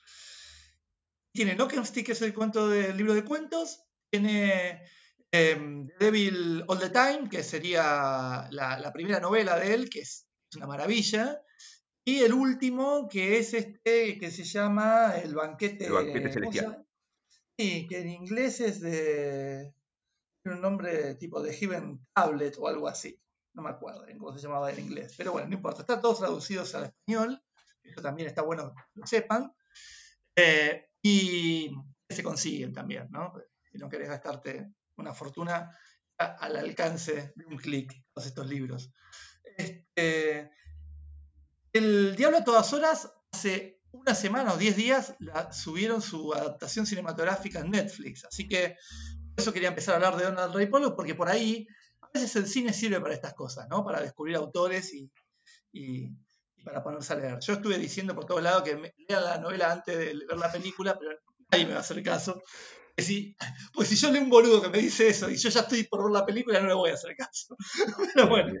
Tiene Knockenstick, que es el cuento del libro de cuentos. Tiene The Devil All the Time, que sería la, la primera novela de él, que es una maravilla. Y el último, que es este, que se llama El banquete, El banquete ¿cómo se celestial. Sí, que en inglés es de. Tiene un nombre tipo de Heaven Tablet o algo así. No me acuerdo en cómo se llamaba en inglés. Pero bueno, no importa. Están todos traducidos al español. Eso también está bueno que lo sepan. Eh, y se consiguen también, ¿no? Si no querés gastarte una fortuna al alcance de un clic, todos estos libros. Este, el Diablo a todas horas, hace una semana o diez días, la- subieron su adaptación cinematográfica en Netflix. Así que por eso quería empezar a hablar de Donald Ray Pollock, porque por ahí a veces el cine sirve para estas cosas, ¿no? Para descubrir autores y, y- y para ponerse a leer. Yo estuve diciendo por todos lados que me, lean la novela antes de ver la película, pero nadie me va a hacer caso. Si, pues si yo leo un boludo que me dice eso y yo ya estoy por ver la película, no le voy a hacer caso. Pero bueno,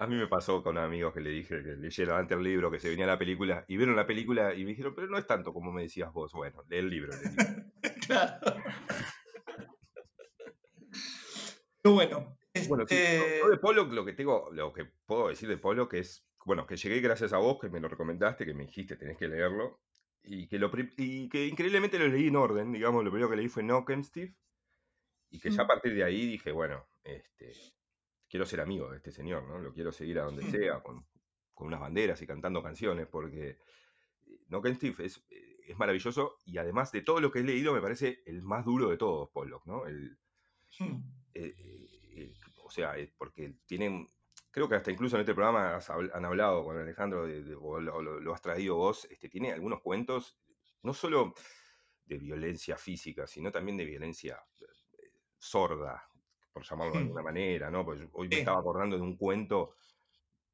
A mí me pasó con amigos que le dije que leyeran antes el libro, que se venía la película, y vieron la película y me dijeron, pero no es tanto como me decías vos. Bueno, lee el libro. lee el libro. claro. Pero bueno, Bueno, sí, Este, yo yo de Pollock lo que tengo, lo que puedo decir de Pollock es, bueno, que llegué gracias a vos, que me lo recomendaste, que me dijiste, tenés que leerlo, y que, lo, y que increíblemente lo leí en orden, digamos, lo primero que leí fue Steve y que ya a Mm. partir de ahí dije, bueno, este, quiero ser amigo de este señor, ¿no? Lo quiero seguir a donde Mm. sea, con, con unas banderas y cantando canciones, porque Steve es, eh, es maravilloso, y además de todo lo que he leído, me parece el más duro de todos, Pollock, ¿no? El, mm, eh, eh, o sea, porque tienen, creo que hasta incluso en este programa has han hablado con Alejandro, de- de- o lo, has traído vos, este, tiene algunos cuentos, no solo de violencia física, sino también de violencia eh, sorda, por llamarlo de alguna manera, ¿no? Pues hoy me estaba acordando de un cuento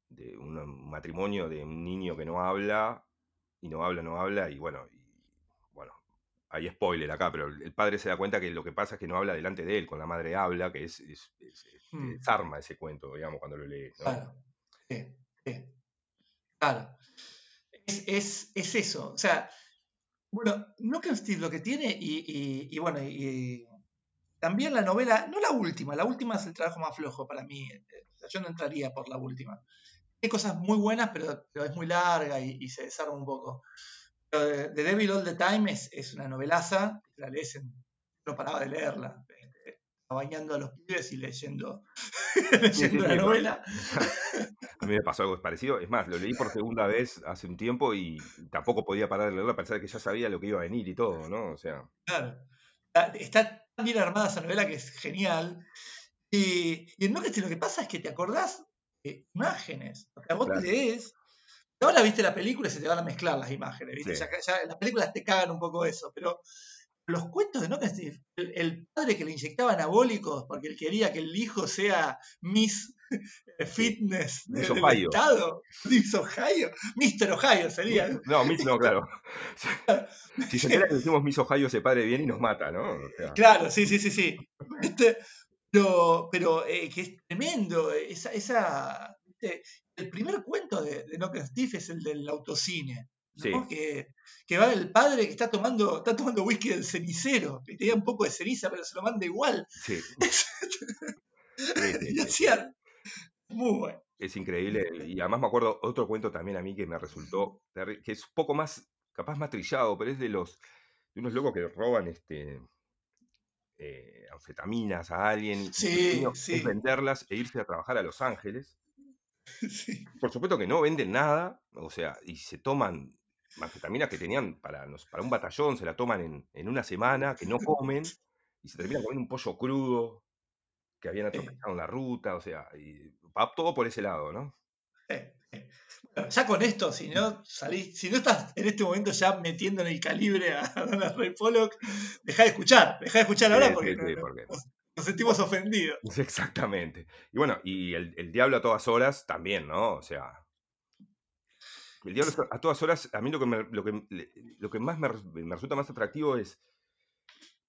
de un matrimonio de un niño que no habla, y no habla, no habla, y bueno, y, bueno, hay spoiler acá, pero el padre se da cuenta que lo que pasa es que no habla delante de él, con la madre habla, que es, es- es- es- te mm, desarma ese cuento, digamos, cuando lo lees, ¿no? claro, sí, sí, claro. Es, es, es eso. O sea, bueno, Knock Steve lo que tiene, y, y- y bueno, y también la novela, no la última, la última es el trabajo más flojo para mí. eh, o sea, yo no entraría por la última. Hay cosas muy buenas, pero, pero es muy larga y, y se desarma un poco. The Devil All the Time es, es una novelaza, la lees en, no paraba de leerla, este, bañando a los pibes y leyendo, Sí, sí, leyendo la sí, novela. A mí me pasó algo parecido. Es más, lo leí por segunda vez hace un tiempo y tampoco podía parar de leerlo a pesar de que ya sabía lo que iba a venir y todo, ¿no? O sea, Claro. Está, está tan bien armada esa novela que es genial. Y, y en Knocked lo que pasa es que te acordás de imágenes. O sea, vos claro. te lees. Ahora viste la película y se te van a mezclar las imágenes. ¿viste? Sí. Ya, ya las películas te cagan un poco eso. Pero los cuentos de Knocked el, el padre que le inyectaba anabólicos porque él quería que el hijo sea Miss eh, Fitness de- Miss del Ohio. estado. Miss Ohio. Mr. Ohio sería. No, Miss no, claro. Si se entera que decimos Miss Ohio se padre bien y nos mata, ¿no? O sea, Claro, sí, sí, sí, sí. Este, pero pero eh, que es tremendo. Esa, esa. El primer cuento de, de Knock and Steve es el del autocine. ¿no? Sí. Que, que va el padre que está tomando, está tomando whisky del cenicero, que tenía un poco de ceniza, pero se lo manda igual. sí. Y muy bueno. Es increíble. Y además me acuerdo otro cuento también a mí que me resultó, que es un poco más, capaz más trillado, pero es de los, de unos locos que roban este eh, anfetaminas a alguien y Sí, venderlas e irse a trabajar a Los Ángeles. Sí. Por supuesto que no venden nada, o sea, y se toman anfetaminas que tenían para, no sé, para un batallón, se la toman en, en una semana, que no comen, y se terminan comiendo un pollo crudo que habían atropellado en la ruta, o sea, y va todo por ese lado, ¿no? Bueno, ya con esto, si no salís, si no estás en este momento ya metiendo en el calibre a Donald Ray Pollock, deja de escuchar, deja de escuchar ahora sí, porque sí, no- no- porque- nos, sentimos ofendidos. Exactamente. Y bueno, y el, el diablo a todas horas también, ¿no? O sea. El diablo a todas horas, a mí lo que, me- lo que, lo que más me, me resulta más atractivo es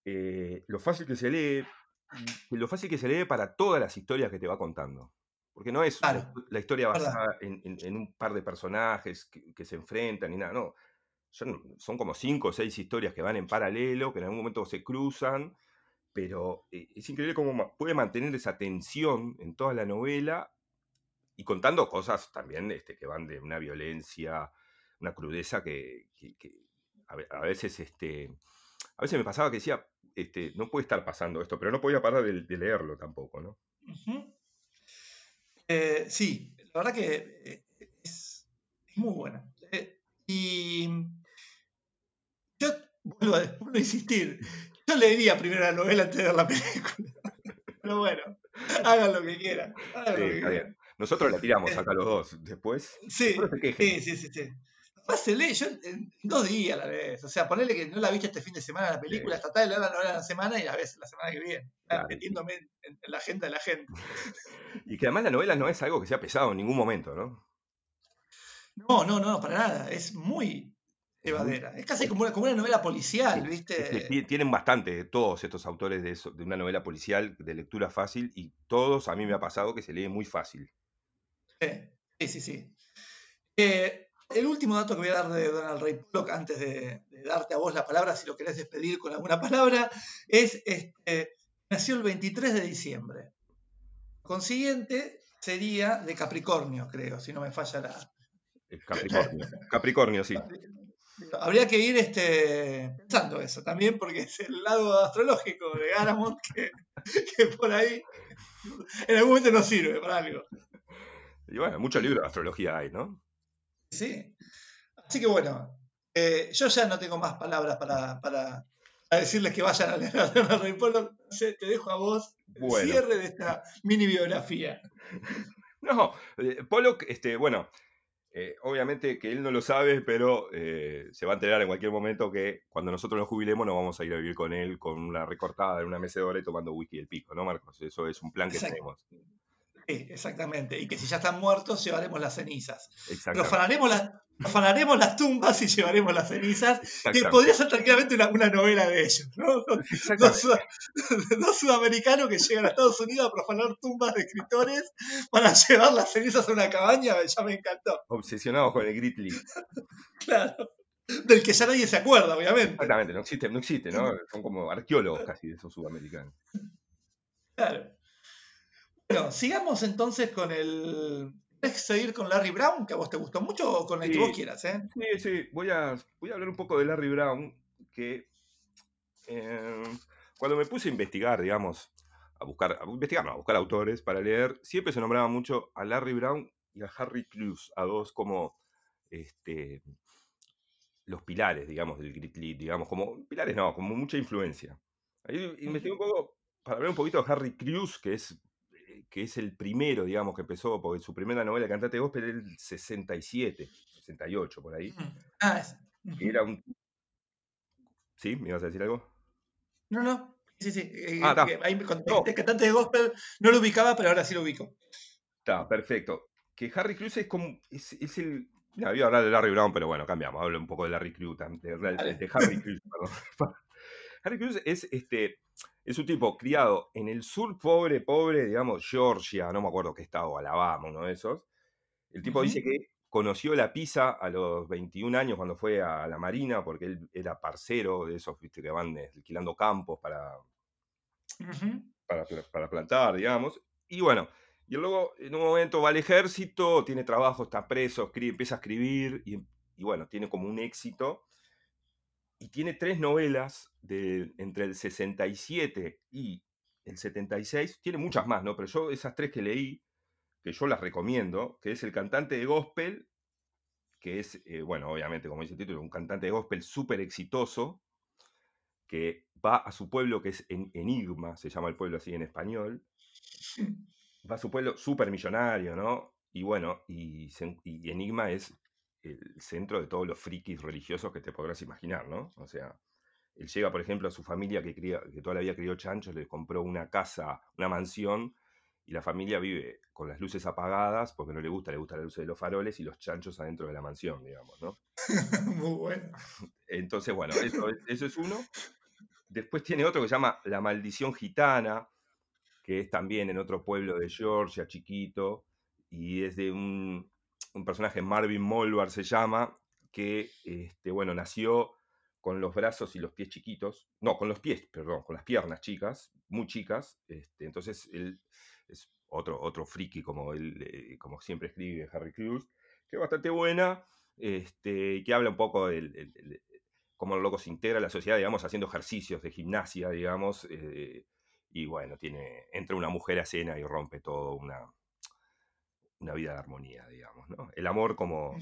eh, lo fácil que se lee, y lo fácil que se lee para todas las historias que te va contando. Porque no es la, Claro, histo- la historia basada en, en- en un par de personajes que, que se enfrentan ni nada, no. Son, son como cinco o seis historias que van en paralelo, que en algún momento se cruzan, pero eh, es increíble cómo puede mantener esa tensión en toda la novela y contando cosas también este, que van de una violencia, una crudeza que, a, ve- a veces este, a veces me pasaba que decía, este, no puede estar pasando esto, pero no podía parar de, leerlo tampoco, ¿no? Eh, sí, la verdad que eh, es, muy buena. Y yo vuelvo a insistir, yo leería primero la novela antes de ver la película. Pero bueno, hagan lo que quieran. hagan Sí, lo que está quieran. bien. Nosotros la tiramos Eh, acá los dos, después, Sí, sí, sí, sí. sí. Además se lee, yo en en dos días la lees. O sea, ponerle que no la viste este fin de semana la película, Sí. tratá de leer la novela la semana y la ves la semana que viene. Claro. Metiéndome en, en la agenda de la gente. Y que además la novela no es algo que sea pesado en ningún momento, ¿no? No, no, no, para nada. Es muy Es casi como una, como una novela policial, ¿viste? ti- tienen bastante todos estos autores de, eso, de una novela policial de lectura fácil y todos a mí me ha pasado que se lee muy fácil. Sí, sí, sí. Eh, el último dato que voy a dar de Donald Ray Pollock antes de, de darte a vos la palabra, si lo querés despedir con alguna palabra, es este, nació el 23 de diciembre. consiguiente sería de Capricornio, creo, si no me falla la. Eh, Capricornio. Capricornio, sí. Habría que ir este, pensando eso también, porque es el lado astrológico de Garamond que, que por ahí en algún momento nos sirve para algo. Y bueno, muchos libros de astrología hay, ¿no? Sí. Así que bueno, eh, yo ya no tengo más palabras para, para, para decirles que vayan a leer a Leonard Ray Pollock. Te dejo a vos el cierre de esta mini biografía. No, eh, Pollock, este, bueno, eh, obviamente que él no lo sabe, pero eh, se va a enterar en cualquier momento que cuando nosotros nos jubilemos nos vamos a ir a vivir con él con una recortada en una mecedora y tomando whisky del pico, ¿no, Marcos? Eso es un plan que Exacto. tenemos. Sí, exactamente. Y que si ya están muertos, llevaremos las cenizas. Exactamente. Profanaremos, la- profanaremos las tumbas y llevaremos las cenizas, que podría ser tranquilamente una, una novela de ellos, ¿no? Dos, Exactamente. sud- dos sudamericanos que llegan a Estados Unidos a profanar tumbas de escritores para llevar las cenizas a una cabaña, ya me encantó. Obsesionados con el Gritly. Claro. Del que ya nadie se acuerda, obviamente. Exactamente, no existe, no existe, ¿no? Son como arqueólogos casi de esos sudamericanos. Claro. Bueno, sigamos entonces con el. ¿Querés seguir con Larry Brown, que a vos te gustó mucho, o con el que Sí. vos quieras, eh? Sí, sí, voy a, voy a hablar un poco de Larry Brown, que eh, cuando me puse a investigar, digamos, a buscar, a investigar, no, a buscar autores para leer, siempre se nombraba mucho a Larry Brown y a Harry Clues, a dos como este, los pilares, digamos, del Grit Lit, digamos, como pilares no, como mucha influencia. Ahí investigué un poco para hablar un poquito de Harry Crews, que es, que es el primero, digamos, que empezó, porque su primera novela, Cantante de Gospel, es el 67, 68, por ahí. Mm. Ah, es. Que era un... ¿Sí? ¿Me ibas a decir algo? No, no. Sí, sí. eh, Ah, eh, ahí cuando No. dijiste cantante de gospel no lo ubicaba, pero ahora sí lo ubico. Está, perfecto. Que Harry Crews es como... Es, es el... Mira, voy a hablar de Larry Brown, pero bueno, cambiamos. Hablo un poco de Larry tam- de, de- Harry Crews, perdón. Harry Crews es, este, es un tipo criado en el sur pobre, pobre, digamos, Georgia, no me acuerdo qué estado, Alabama, uno de esos. El tipo dice que conoció la pizza a los 21 años cuando fue a la Marina, porque él era parcero de esos ¿viste? que van alquilando campos para, para, pla- para plantar, digamos. Y bueno, y luego en un momento va al ejército, tiene trabajo, está preso, escribe, empieza a escribir y, y bueno, tiene como un éxito. Y tiene tres novelas de, entre el 67 y el 76. Tiene muchas más, ¿no? Pero yo esas tres que leí, que yo las recomiendo, que es El cantante de gospel, que es, eh, bueno, obviamente, como dice el título, un cantante de gospel súper exitoso, que va a su pueblo, que es en Enigma, se llama el pueblo así en español, va a su pueblo súper millonario, ¿no? Y bueno, y Enigma es el centro de todos los frikis religiosos que te podrás imaginar, ¿no? O sea, él llega, por ejemplo, a su familia que, cría, que toda la vida crió chanchos, le compró una casa, una mansión, y la familia vive con las luces apagadas porque no le gusta, le gusta la luz de los faroles y los chanchos adentro de la mansión, digamos, ¿no? Muy bueno. Entonces, bueno, eso, es- eso es uno. Después tiene otro que se llama La Maldición Gitana, que es también en otro pueblo de Georgia, chiquito, y es de un, un personaje, Marvin Molvar se llama, que, este, bueno, nació con los brazos y los pies chiquitos, no, con los pies, perdón, con las piernas chicas, muy chicas, este, entonces él es otro, otro friki como él, eh, como siempre escribe Harry Crews, que es bastante buena, este, que habla un poco del, del- del- cómo el loco se integra a la sociedad, digamos, haciendo ejercicios de gimnasia, digamos, eh, y bueno, tiene, entra una mujer a escena y rompe todo una, una vida de armonía, digamos, ¿no? El amor como,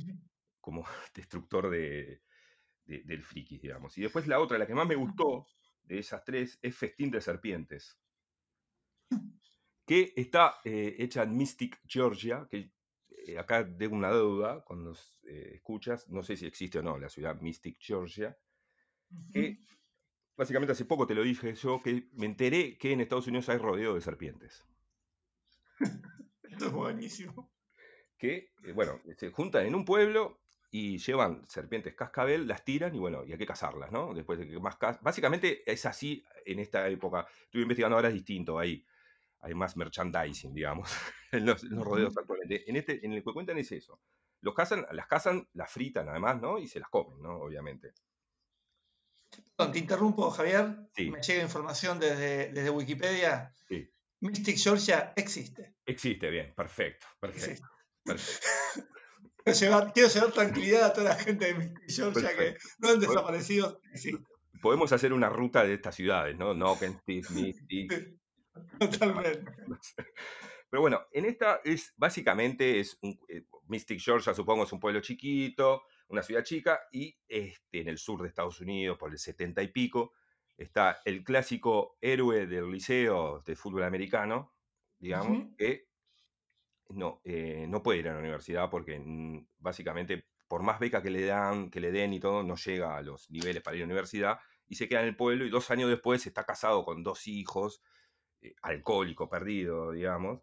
como destructor de, de- del friki, digamos. Y después la otra, la que más me gustó de esas tres, es Festín de Serpientes, que está eh, hecha en Mystic, Georgia, que eh, acá tengo una deuda cuando los, eh, escuchas, no sé si existe o no la ciudad Mystic, Georgia, que básicamente hace poco te lo dije yo, que me enteré que en Estados Unidos hay rodeo de serpientes. Esto es buenísimo. que, eh, bueno, se juntan en un pueblo y llevan serpientes cascabel, las tiran y bueno, y hay que cazarlas, ¿no? Después de que más Básicamente es así en esta época. Estuve investigando ahora, es distinto, hay, hay más merchandising, digamos, en los, en los rodeos actualmente. En, este, en el que cuentan es eso. Los cazan, las cazan, las fritan además, ¿no? Y se las comen, ¿no? Obviamente. Perdón, Te interrumpo, Javier. Sí. Me llega información desde, desde Wikipedia. Sí. Mystic Georgia existe. Existe, bien, perfecto, perfecto. perfecto. Quiero llevar, quiero llevar tranquilidad a toda la gente de Mystic Georgia que no han desaparecido. Existe. Podemos hacer una ruta de estas ciudades, ¿no? Noken, Steve, Mystic. Totalmente. Pero bueno, en esta es básicamente es un, eh, Mystic Georgia, supongo, es un pueblo chiquito, una ciudad chica, y este, en el sur de Estados Unidos, por el 70 y pico, está el clásico héroe del liceo de fútbol americano, digamos, que no, eh, no puede ir a la universidad porque mm, básicamente, por más beca que le dan, que le den y todo, no llega a los niveles para ir a la universidad y se queda en el pueblo y dos años después está casado con dos hijos, eh, alcohólico, perdido, digamos,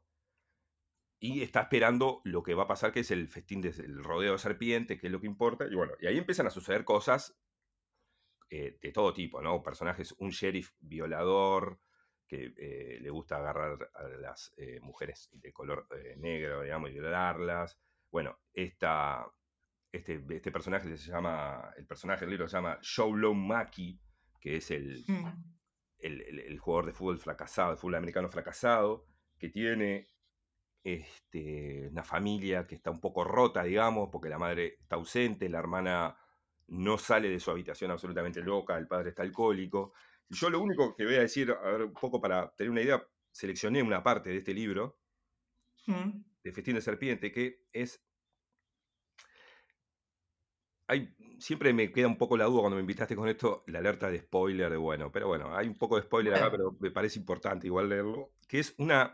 y está esperando lo que va a pasar, que es el festín del rodeo de serpientes, que es lo que importa, y bueno, y ahí empiezan a suceder cosas eh, de todo tipo, ¿no? Personajes, un sheriff violador que eh, le gusta agarrar a las eh, mujeres de color negro, digamos, y violarlas. Bueno, esta, este, este personaje se llama, el personaje del libro se llama Showlow Maki, que es el, Mm. el, el- el jugador de fútbol fracasado, de fútbol americano fracasado, que tiene este, una familia que está un poco rota, digamos, porque la madre está ausente, la hermana no sale de su habitación absolutamente loca, el padre está alcohólico. Y yo lo único que voy a decir, a ver, un poco para tener una idea, seleccioné una parte de este libro, Mm. de Festín de Serpiente, que es... Hay, siempre me queda un poco la duda cuando me invitaste con esto, la alerta de spoiler de bueno, pero bueno, hay un poco de spoiler acá, pero me parece importante igual leerlo, que es una,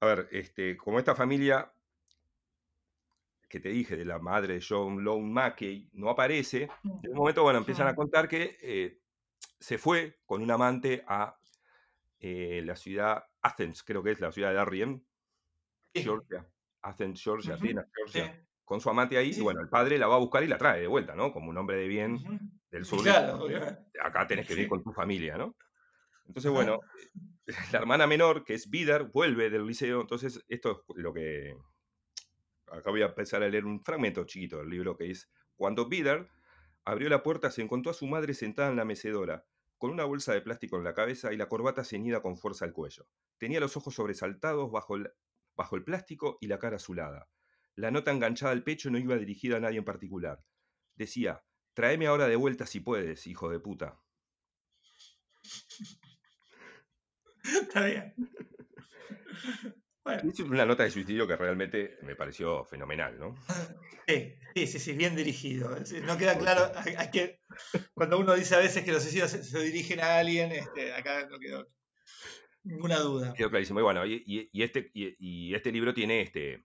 a ver, este, como esta familia que te dije de la madre de John Lone Mackey no aparece, en un momento, bueno, empiezan a Mm. contar que eh, se fue con un amante a eh, la ciudad Athens, creo que es la ciudad de Darien, Sí. Georgia, Athens, Georgia. Atenas, Georgia, Sí. con su amante ahí, y bueno, el padre la va a buscar y la trae de vuelta, ¿no? Como un hombre de bien del sur. Claro. Acá tenés que venir con tu familia, ¿no? Entonces, bueno, la hermana menor, que es Vidar, vuelve del liceo, entonces esto es lo que... Acá voy a empezar a leer un fragmento chiquito del libro que es, cuando Vidar abrió la puerta se encontró a su madre sentada en la mecedora, con una bolsa de plástico en la cabeza y la corbata ceñida con fuerza al cuello. Tenía los ojos sobresaltados bajo el, bajo el plástico y la cara azulada. La nota enganchada al pecho no iba dirigida a nadie en particular. Decía, tráeme ahora de vuelta si puedes, hijo de puta. Está bien. Bueno, Es una nota de suicidio que realmente me pareció fenomenal, ¿no? sí, sí, sí, bien dirigido. No queda claro a qué- cuando uno dice a veces que los suicidios se, se dirigen a alguien, este, acá no quedó ninguna duda. Quedó clarísimo. Y bueno, y, y- y este, y, y este libro tiene este,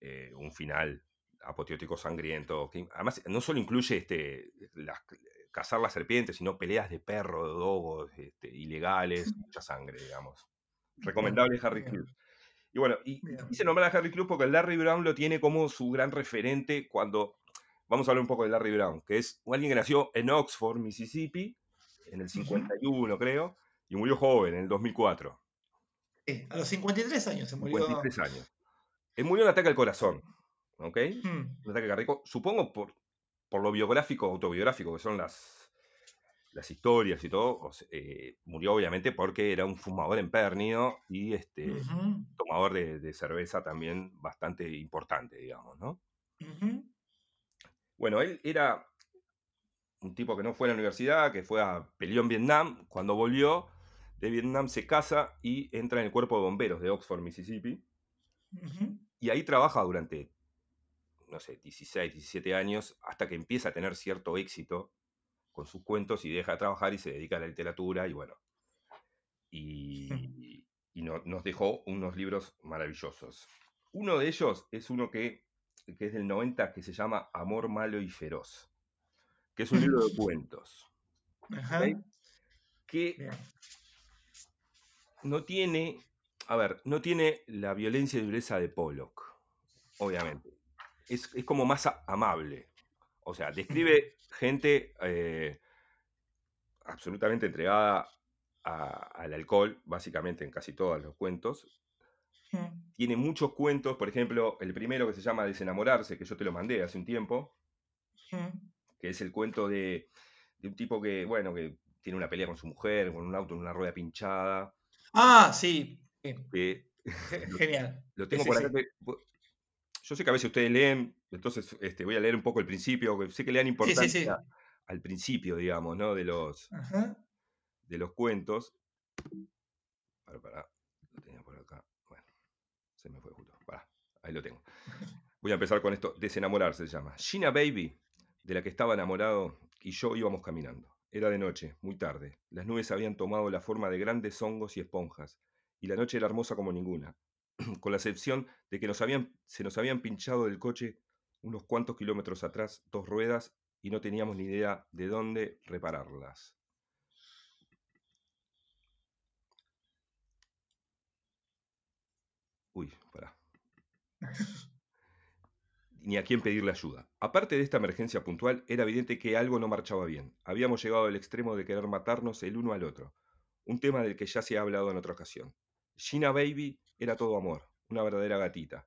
eh, un final apoteótico sangriento, que además no solo incluye este, las- cazar las serpientes, sino peleas de perro, de dogos, este, ilegales, mucha sangre, digamos. Recomendable Harry bien. Y bueno, y Bien. quise nombrar a Harry Club porque Larry Brown lo tiene como su gran referente cuando. Vamos a hablar un poco de Larry Brown, que es alguien que nació en Oxford, Mississippi, en el 51, creo, y murió joven, en el 2004. Sí, a los 53 años se murió. 53 años. Él murió de un ataque al corazón, ¿ok? Mm, Un ataque cardíaco, supongo por, por lo biográfico, autobiográfico, que son las, las historias y todo. eh, murió obviamente porque era un fumador empérnido y este, tomador de, de cerveza también bastante importante, digamos, ¿no? Bueno, él era un tipo que no fue a la universidad, que fue a peleó en Vietnam. Cuando volvió de Vietnam se casa y entra en el cuerpo de bomberos de Oxford, Mississippi. Y ahí trabaja durante, no sé, 16, 17 años, hasta que empieza a tener cierto éxito con sus cuentos y deja de trabajar y se dedica a la literatura y bueno. Y, y no- nos dejó unos libros maravillosos. Uno de ellos es uno que, que es del 90 que se llama Amor Malo y Feroz, que es un libro de cuentos, Ajá, que bien. no tiene, a ver, no tiene la violencia y dureza de Pollock, obviamente. Es, es como más amable. O sea, describe gente eh, absolutamente entregada a- al alcohol, básicamente en casi todos los cuentos. Tiene muchos cuentos, por ejemplo, el primero que se llama Desenamorarse, que yo te lo mandé hace un tiempo, que es el cuento de, de un tipo que, bueno, que tiene una pelea con su mujer, con un auto en una rueda pinchada. Ah, sí. Lo, Genial. lo tengo sí, por acá. Yo sé que a veces ustedes leen, entonces este, voy a leer un poco el principio, que sé que le dan Sí, sí, importancia sí. al principio, digamos, ¿no? De los, Ajá. de los cuentos. Para, para, lo tenía por acá. Bueno, se me fue justo. Pará, ahí lo tengo. Voy a empezar con esto. Desenamorarse se llama. Gina Baby, de la que estaba enamorado, y yo íbamos caminando. Era de noche, muy tarde. Las nubes habían tomado la forma de grandes hongos y esponjas, y la noche era hermosa como ninguna, con la excepción de que nos habían, se nos habían pinchado del coche unos cuantos kilómetros atrás dos ruedas y no teníamos ni idea de dónde repararlas. Uy, pará. Ni a quién pedirle ayuda. Aparte de esta emergencia puntual, era evidente que algo no marchaba bien. Habíamos llegado al extremo de querer matarnos el uno al otro. Un tema del que ya se ha hablado en otra ocasión. Gina Baby era todo amor, una verdadera gatita.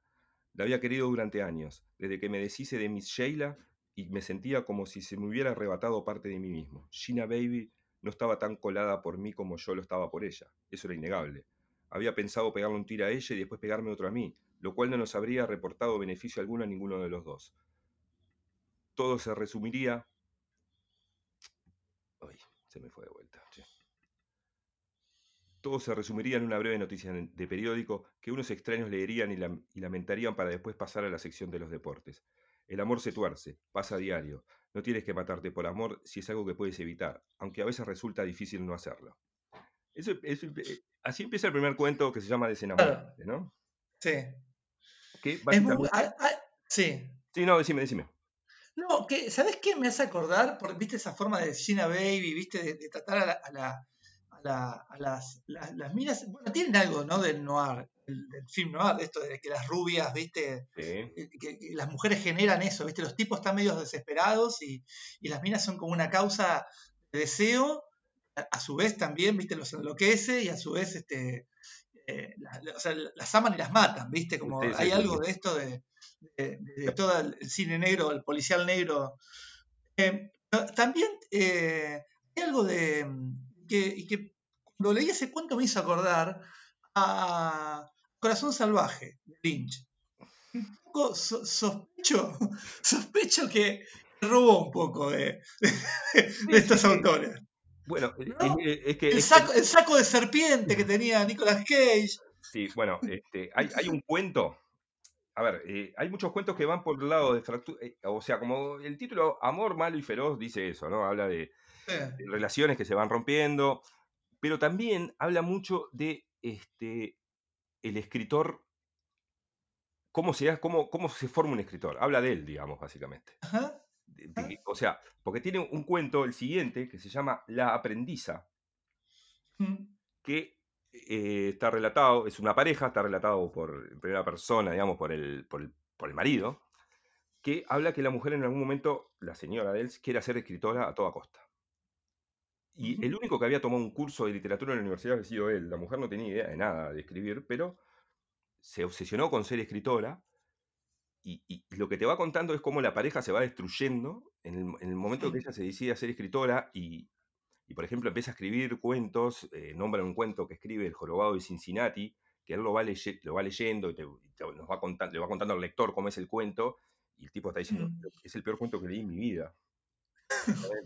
La había querido durante años, desde que me deshice de Miss Sheila y me sentía como si se me hubiera arrebatado parte de mí mismo. Gina Baby no estaba tan colada por mí como yo lo estaba por ella. Eso era innegable. Había pensado pegarle un tiro a ella y después pegarme otro a mí, lo cual no nos habría reportado beneficio alguno a ninguno de los dos. Todo se resumiría... Ay, se me fue de vuelta. Todo se resumiría en una breve noticia de periódico que unos extraños leerían y, lam- y lamentarían para después pasar a la sección de los deportes. El amor se tuerce, pasa a diario. No tienes que matarte por amor si es algo que puedes evitar, aunque a veces resulta difícil no hacerlo. Eso, eso- eh, así empieza el primer cuento que se llama Desenamorarse, ¿no? Sí. Que muy sí. Sí, no, decime, decime. No, que, ¿sabes qué me hace acordar? Porque viste esa forma de Gina Baby, viste, de, de tratar a, la, a, la- a la- a las, las, las minas. Bueno, tienen algo, ¿no? Del noir, del, del film noir, de esto de que las rubias, viste, Sí. que, las mujeres generan eso, viste, los tipos están medio desesperados y, y las minas son como una causa de deseo, a, a su vez también, viste, los enloquece y a su vez, este. eh, la- la- o sea, las aman y las matan, ¿viste? Como Sí, hay sí, algo de esto de, de- de todo el cine negro, el policial negro. Eh, también eh, hay algo de que, que cuando leí ese cuento me hizo acordar a Corazón Salvaje, de Lynch. Un poco so- sospecho, sospecho que robó un poco de, de, de estos sí. autores. Bueno, eh, ¿No? es, es que... El es que- saco, el saco de serpiente que tenía Nicolas Cage. Sí, bueno, este, hay, hay un cuento. A ver, eh, hay muchos cuentos que van por el lado de fractura. o sea, como el título Amor, Malo y Feroz dice eso, ¿no? Habla de, Eh, de relaciones que se van rompiendo, pero también habla mucho de este, el escritor, cómo se, cómo, cómo se forma un escritor. Habla de él, digamos, básicamente. ajá, De- de que- o sea, porque tiene un cuento, el siguiente, que se llama La aprendiza, mm, que eh, está relatado, es una pareja, está relatado por en primera persona, digamos, por el, por el, por el marido, que habla que la mujer en algún momento, la señora de él, quiere ser escritora a toda costa. Y el único que había tomado un curso de literatura en la universidad había sido él. La mujer no tenía idea de nada de escribir, pero se obsesionó con ser escritora. Y, y- y lo que te va contando es cómo la pareja se va destruyendo en el, en el momento que ella se decide a ser escritora y, y, por ejemplo, empieza a escribir cuentos, eh, nombra un cuento que escribe El jorobado de Cincinnati, que él lo va, leye- lo va leyendo y te- y te- nos va contando, le va contando al lector cómo es el cuento, y el tipo está diciendo, Mm. es el peor cuento que leí en mi vida.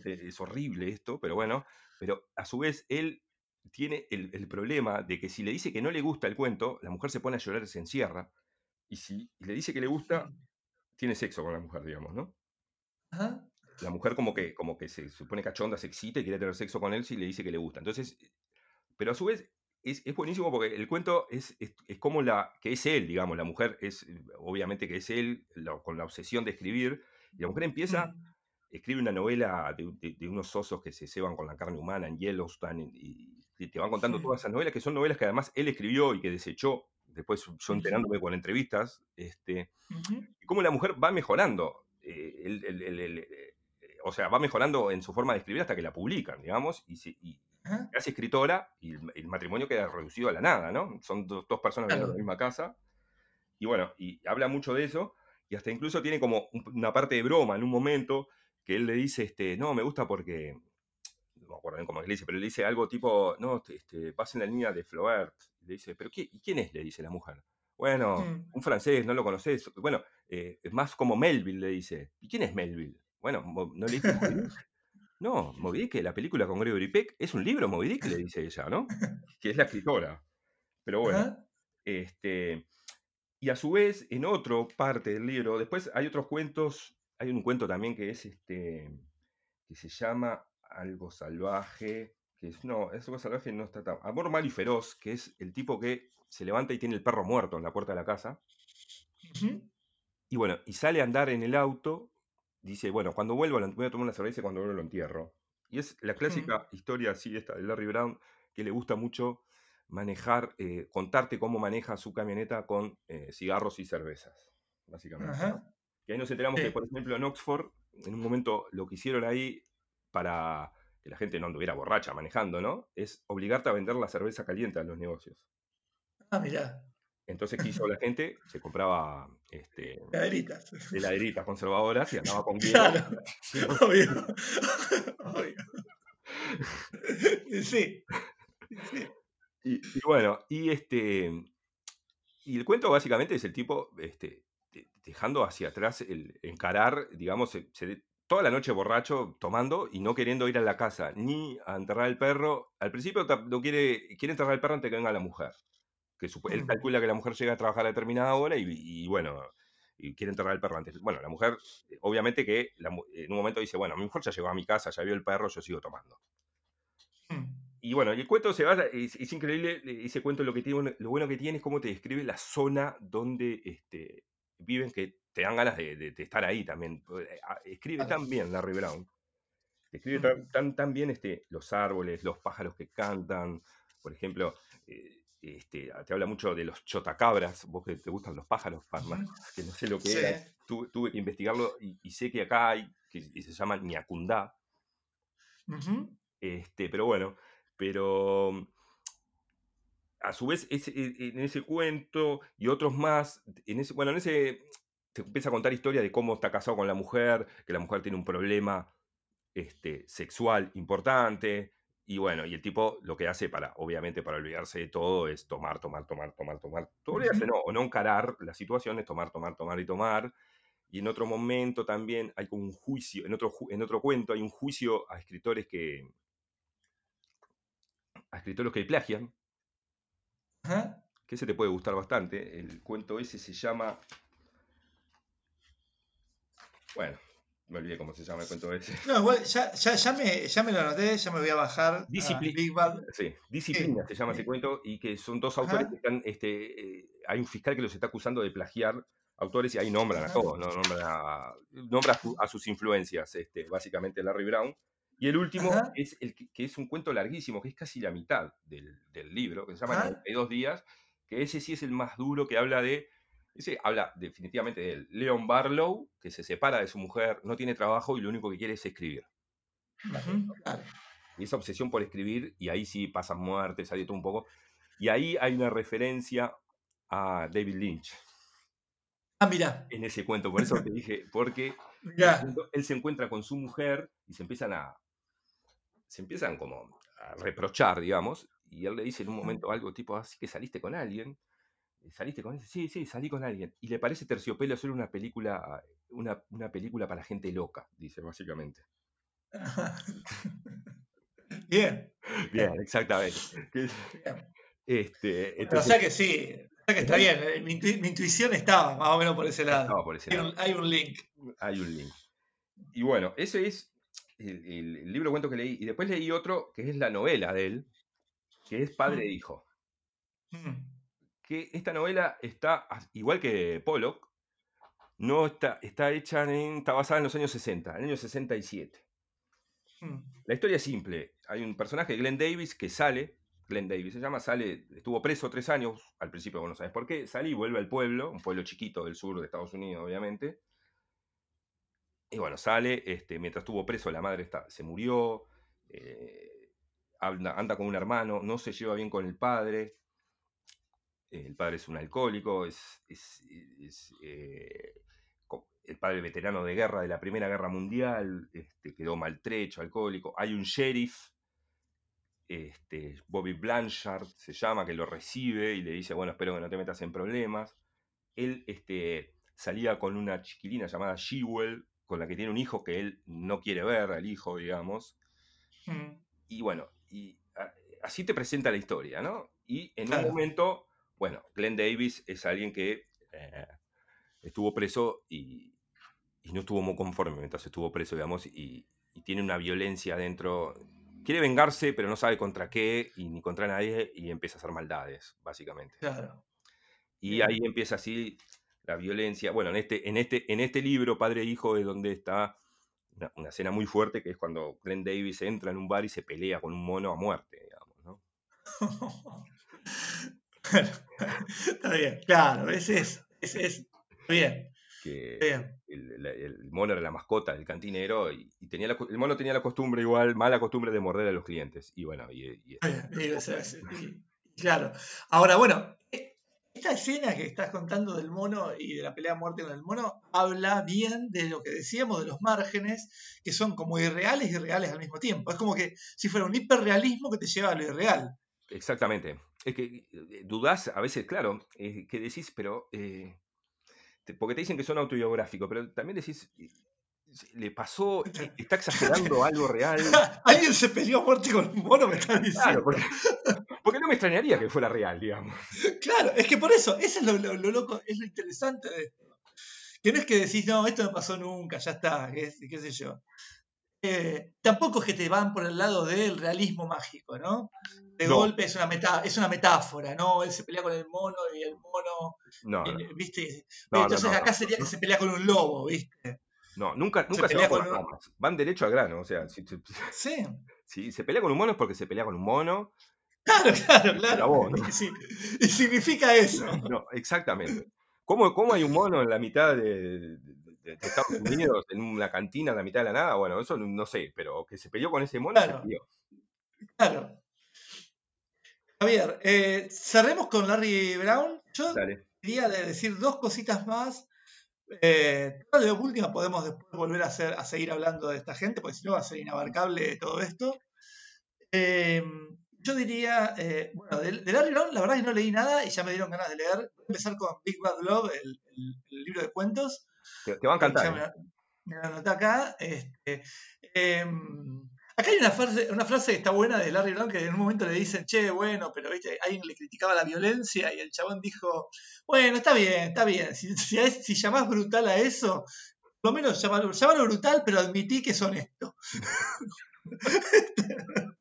Es horrible esto, pero bueno, pero a su vez él tiene el, el problema de que si le dice que no le gusta el cuento, la mujer se pone a llorar y se encierra, y si le dice que le gusta, tiene sexo con la mujer, digamos, ¿no? Ajá. la mujer como que, como que se, se pone cachonda, se excita y quiere tener sexo con él si le dice que le gusta. Entonces, pero a su vez es, es buenísimo porque el cuento es, es, es como la, que es él, digamos, la mujer es, eh, obviamente que es él, la- con la obsesión de escribir, y la mujer empieza. Escribe una novela de, de- de unos osos que se ceban con la carne humana en Yellowstone, y, y te van contando todas esas novelas, que son novelas que además él escribió y que desechó, después yo enterándome con entrevistas, este, y cómo la mujer va mejorando. eh, el- el- el- el- eh, o sea, va mejorando en su forma de escribir hasta que la publican, digamos, y se, y se hace escritora y el, matrimonio queda reducido a la nada, ¿no? Son do- dos personas viviendo en la misma casa. Y bueno, y habla mucho de eso, y hasta incluso tiene como un- una parte de broma en un momento que él le dice, este, no, me gusta porque no me acuerdo bien cómo le dice, pero le dice algo tipo, no, este, vas en la línea de Flaubert. Le dice, ¿pero qué, ¿y quién es? Le dice la mujer. Bueno, Mm. un francés, no lo conoces. Bueno, eh, es más como Melville, le dice. ¿Y quién es Melville? Bueno, ¿no Moby Dick? No, Moby Dick, la película con Gregory Peck, es un libro, Moby Dick, le dice ella, ¿no? Que es la escritora. Pero bueno, este, y a su vez, en otra parte del libro, después hay otros cuentos, hay un cuento también que es este, que se llama Algo Salvaje, que es, no, es algo salvaje no está tan, Amor Mal y Feroz, que es el tipo que se levanta y tiene el perro muerto en la puerta de la casa, y bueno, y sale a andar en el auto, dice, bueno, cuando vuelvo voy a tomar una cerveza y cuando vuelvo lo entierro. Y es la clásica historia así, esta de Larry Brown, que le gusta mucho manejar, eh, contarte cómo maneja su camioneta con eh, cigarros y cervezas, básicamente. Que ahí nos enteramos que, por ejemplo, en Oxford, en un momento lo que hicieron ahí para que la gente no anduviera borracha manejando, ¿no? Es obligarte a vender la cerveza caliente en los negocios. Ah, mirá, Entonces, ¿qué hizo la gente? Se compraba este, caderitas. heladeritas conservadoras y andaba con. Claro, obvio. obvio. Sí, sí. Y, y bueno, y este. Y el cuento básicamente es el tipo este, dejando hacia atrás el encarar, digamos, se- se- toda la noche borracho, tomando y no queriendo ir a la casa, ni a enterrar el perro. Al principio no quiere, quiere enterrar el perro antes que venga la mujer. Que él Mm. calcula que la mujer llega a trabajar a determinada hora y, y bueno, y quiere enterrar el perro antes. Bueno, la mujer, eh, obviamente que la en un momento dice, bueno, mi mujer ya llegó a mi casa, ya vio el perro, yo sigo tomando. Mm. Y bueno, y el cuento se basa, es, es increíble, eh, ese cuento lo que tiene, lo bueno que tiene es cómo te describe la zona donde este, viven, que te dan ganas de, de- de estar ahí también. Eh, ah, Escribe tan bien Larry Brown. Escribe tan, tan, tan bien este, los árboles, los pájaros que cantan. Por ejemplo, eh, este, te habla mucho de los chotacabras, vos que te gustan los pájaros, Palma, Ujú. que no sé lo que Sí. era. Tuve, tuve que investigarlo y, y sé que acá hay, que y se llama ñacundá, este, pero bueno, pero a su vez ese- e- en ese cuento y otros más, en ese, bueno, en ese te empieza a contar historia de cómo está casado con la mujer, que la mujer tiene un problema este, sexual importante, y bueno, y el tipo lo que hace para, obviamente, para olvidarse de todo es tomar, tomar, tomar, tomar, tomar. Olvidarse no, o no encarar la situación, es tomar, tomar, tomar y tomar. Y en otro momento también hay como un juicio, en otro, en otro cuento hay un juicio a escritores que, a escritores que plagian, Ajá. que ese te puede gustar bastante. El cuento ese se llama. Bueno, me olvidé cómo se llama el cuento ese. No, igual ya, ya, ya, me, ya me lo anoté, ya me voy a bajar a Discipli- Big Bad. Sí, Disciplina se llama ese cuento y que son dos Ajá. autores que están. Este, eh, hay un fiscal que los está acusando de plagiar autores y ahí nombran a todos, ¿no? nombran a sus influencias, este, básicamente Larry Brown. Y el último Ajá. es el que, que es un cuento larguísimo, que es casi la mitad del, del libro, que se llama Ajá. 92 días, que ese sí es el más duro, que habla de, ese habla definitivamente de él. Leon Barlow, que se separa de su mujer, no tiene trabajo y lo único que quiere es escribir. Claro. Y esa obsesión por escribir, y ahí sí pasan muertes, hay todo un poco. Y ahí hay una referencia a David Lynch Ah, mira, en ese cuento. Por eso te dije, porque él se encuentra con su mujer y se empiezan a. Se empiezan como a reprochar, digamos. Y él le dice en un momento algo tipo, así que saliste con alguien. ¿Saliste con él? Sí, sí, salí con alguien. Y le parece terciopelo hacer una película, una, una película para gente loca, dice básicamente. Bien. Bien, exactamente. Bien. Este, o sea que sí, o sea que está bien. eh, Mi, intu- mi intuición estaba más o menos por ese lado. por ese Hay lado. un, hay un link. hay un link. Y bueno, ese es el, libro de cuentos que leí. Y después leí otro que es la novela de él, que es Padre e Hijo. Mm, Que esta novela está, igual que Pollock, no está, está hecha en, está basada en los años 60, en el año 67. mm, La historia es simple. Hay un personaje, Glenn Davis, que sale, Glenn Davis se llama, sale, estuvo preso tres años, al principio vos no sabes por qué, sale y vuelve al pueblo, un pueblo chiquito del sur de Estados Unidos, obviamente. Y bueno, sale, este, mientras estuvo preso, la madre está, se murió, eh, anda, con un hermano, no se lleva bien con el padre. El padre es un alcohólico, es, eh, el padre veterano de guerra de la Primera Guerra Mundial, este, quedó maltrecho, alcohólico. Hay un sheriff este, Bobby Blanchard se llama, que lo recibe y le dice, bueno, espero que no te metas en problemas. Él este, salía con una chiquilina llamada Shewell, con la que tiene un hijo que él no quiere ver, al hijo, digamos. Mm, Y bueno, y a- así te presenta la historia, ¿no? Y en Claro. un momento, bueno, Glenn Davis es alguien que eh, estuvo preso y, y no estuvo muy conforme mientras estuvo preso, digamos, y, y tiene una violencia dentro. Quiere vengarse, pero no sabe contra qué y ni contra nadie y empieza a hacer maldades, básicamente. claro. Y ahí empieza así la violencia. Bueno, en este, en este, en este libro, Padre e Hijo, es donde está una, una escena muy fuerte, que es cuando Glenn Davis entra en un bar y se pelea con un mono a muerte, digamos, ¿no? Está bien, claro, es, ese es, bien, Que bien. el, mono era la mascota del cantinero y, y tenía la el mono tenía la costumbre igual, mala costumbre de morder a los clientes. Y bueno, y, y sí, Claro. Ahora, bueno, eh, escena que estás contando del mono y de la pelea a muerte con el mono habla bien de lo que decíamos de los márgenes, que son como irreales y reales al mismo tiempo. Es como que si fuera un hiperrealismo que te lleva a lo irreal. exactamente. Es que eh, dudás a veces, claro, eh, que decís, pero... eh, porque te dicen que son autobiográficos, pero también decís, le pasó, eh, está exagerando algo real. ¿Alguien se peleó a muerte con un mono? Me estás diciendo. Claro, porque, porque no me extrañaría que fuera real, digamos. Claro, es que por eso, eso es lo, lo- lo loco, es lo interesante de esto. Que no es que decís, no, esto no pasó nunca, ya está, qué, qué sé yo. Eh, tampoco es que te van por el lado del realismo mágico, ¿no? De No. golpe es una, meta- es una metáfora, ¿no? Él se pelea con el mono y el mono, No, no, eh, ¿viste? No, Entonces acá sería que se pelea con un lobo, ¿viste? No, nunca, Se nunca se, pelea va por con las ramas. Van derecho al grano. O sea, si, si- Sí, si se pelea con un mono es porque se pelea con un mono. claro, claro, claro. ¿no? Y, sí, y significa eso. No, exactamente. ¿Cómo, cómo hay un mono en la mitad de, de- de Estados Unidos, en una cantina en la mitad de la nada? Bueno, eso no, sé, pero que se peleó con ese mono, Claro. se peleó. Claro. Javier, eh, cerremos con Larry Brown. Yo Dale. quería de- decir dos cositas más. Eh, todas de última podemos después volver a, hacer, a seguir hablando de esta gente, porque si no va a ser inabarcable todo esto. Eh, yo diría, eh, bueno, de, de Larry Brown la verdad es que no leí nada y ya me dieron ganas de leer. Voy a empezar con Big Bad Love, el, el- el libro de cuentos. Te, te va a Ya encantar. me, ¿eh? me la anoté acá. este, em, acá hay una frase, una frase que está buena de Larry Brown que en un momento le dicen, che, bueno, pero viste, alguien le criticaba la violencia y el chabón dijo, bueno, está bien, está bien. Si, si, llamás brutal a eso, por lo menos llamalo brutal, pero admití que es honesto.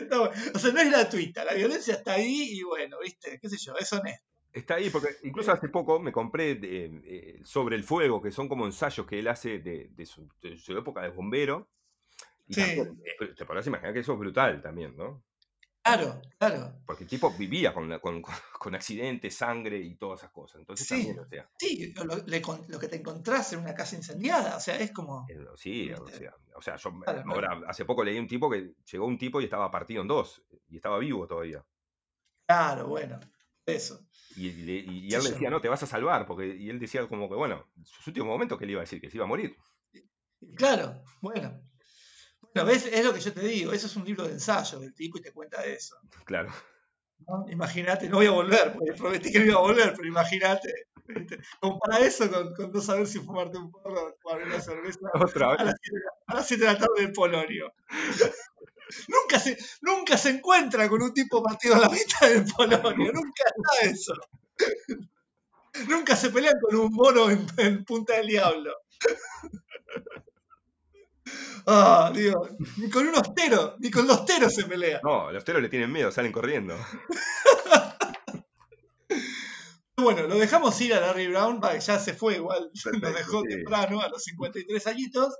Bueno. O sea, no es gratuita, la violencia está ahí y bueno, viste, qué sé yo, es honesto. Está ahí, porque incluso hace poco me compré de, eh, Sobre el Fuego, que son como ensayos que él hace de su, de su época de bombero. Y Sí. también, te podrás imaginar que eso es brutal también, ¿no? Claro, claro. Porque el tipo vivía con, con, accidentes, sangre y todas esas cosas. Entonces Sí. también, o sea, Sí, lo, le con- lo que te encontrás en una casa incendiada, o sea, es como... eh, sí, o sea, o sea, yo claro. ahora hace poco leí un tipo que llegó un tipo y estaba partido en dos y estaba vivo todavía. Claro, bueno, eso. Y, y Sí, él le decía, no, te vas a salvar, porque y él decía como que, bueno, en sus últimos momentos que le iba a decir que se iba a morir. Claro, bueno. Bueno, ves, es lo que yo te digo, eso es un libro de ensayo del tipo y te cuenta eso. Claro. ¿no? Imagínate, no voy a volver, porque prometí que no iba a volver, pero imagínate. ¿viste? Compara eso con, con no saber si fumarte un porro o tomar una cerveza Otra a vez. las 7 de la- a las 7 de la tarde en Polonio. nunca, se, nunca se encuentra con un tipo partido a la mitad en Polonio, nunca está eso. nunca se pelean con un mono en, en Punta del Diablo. Ah, Dios, ni con un ostero, ni con los teros se pelea. No, los teros le tienen miedo, salen corriendo. Bueno, lo dejamos ir a Larry Brown, que ya se fue igual, nos Perfecto, dejó sí. temprano, a los 53 añitos.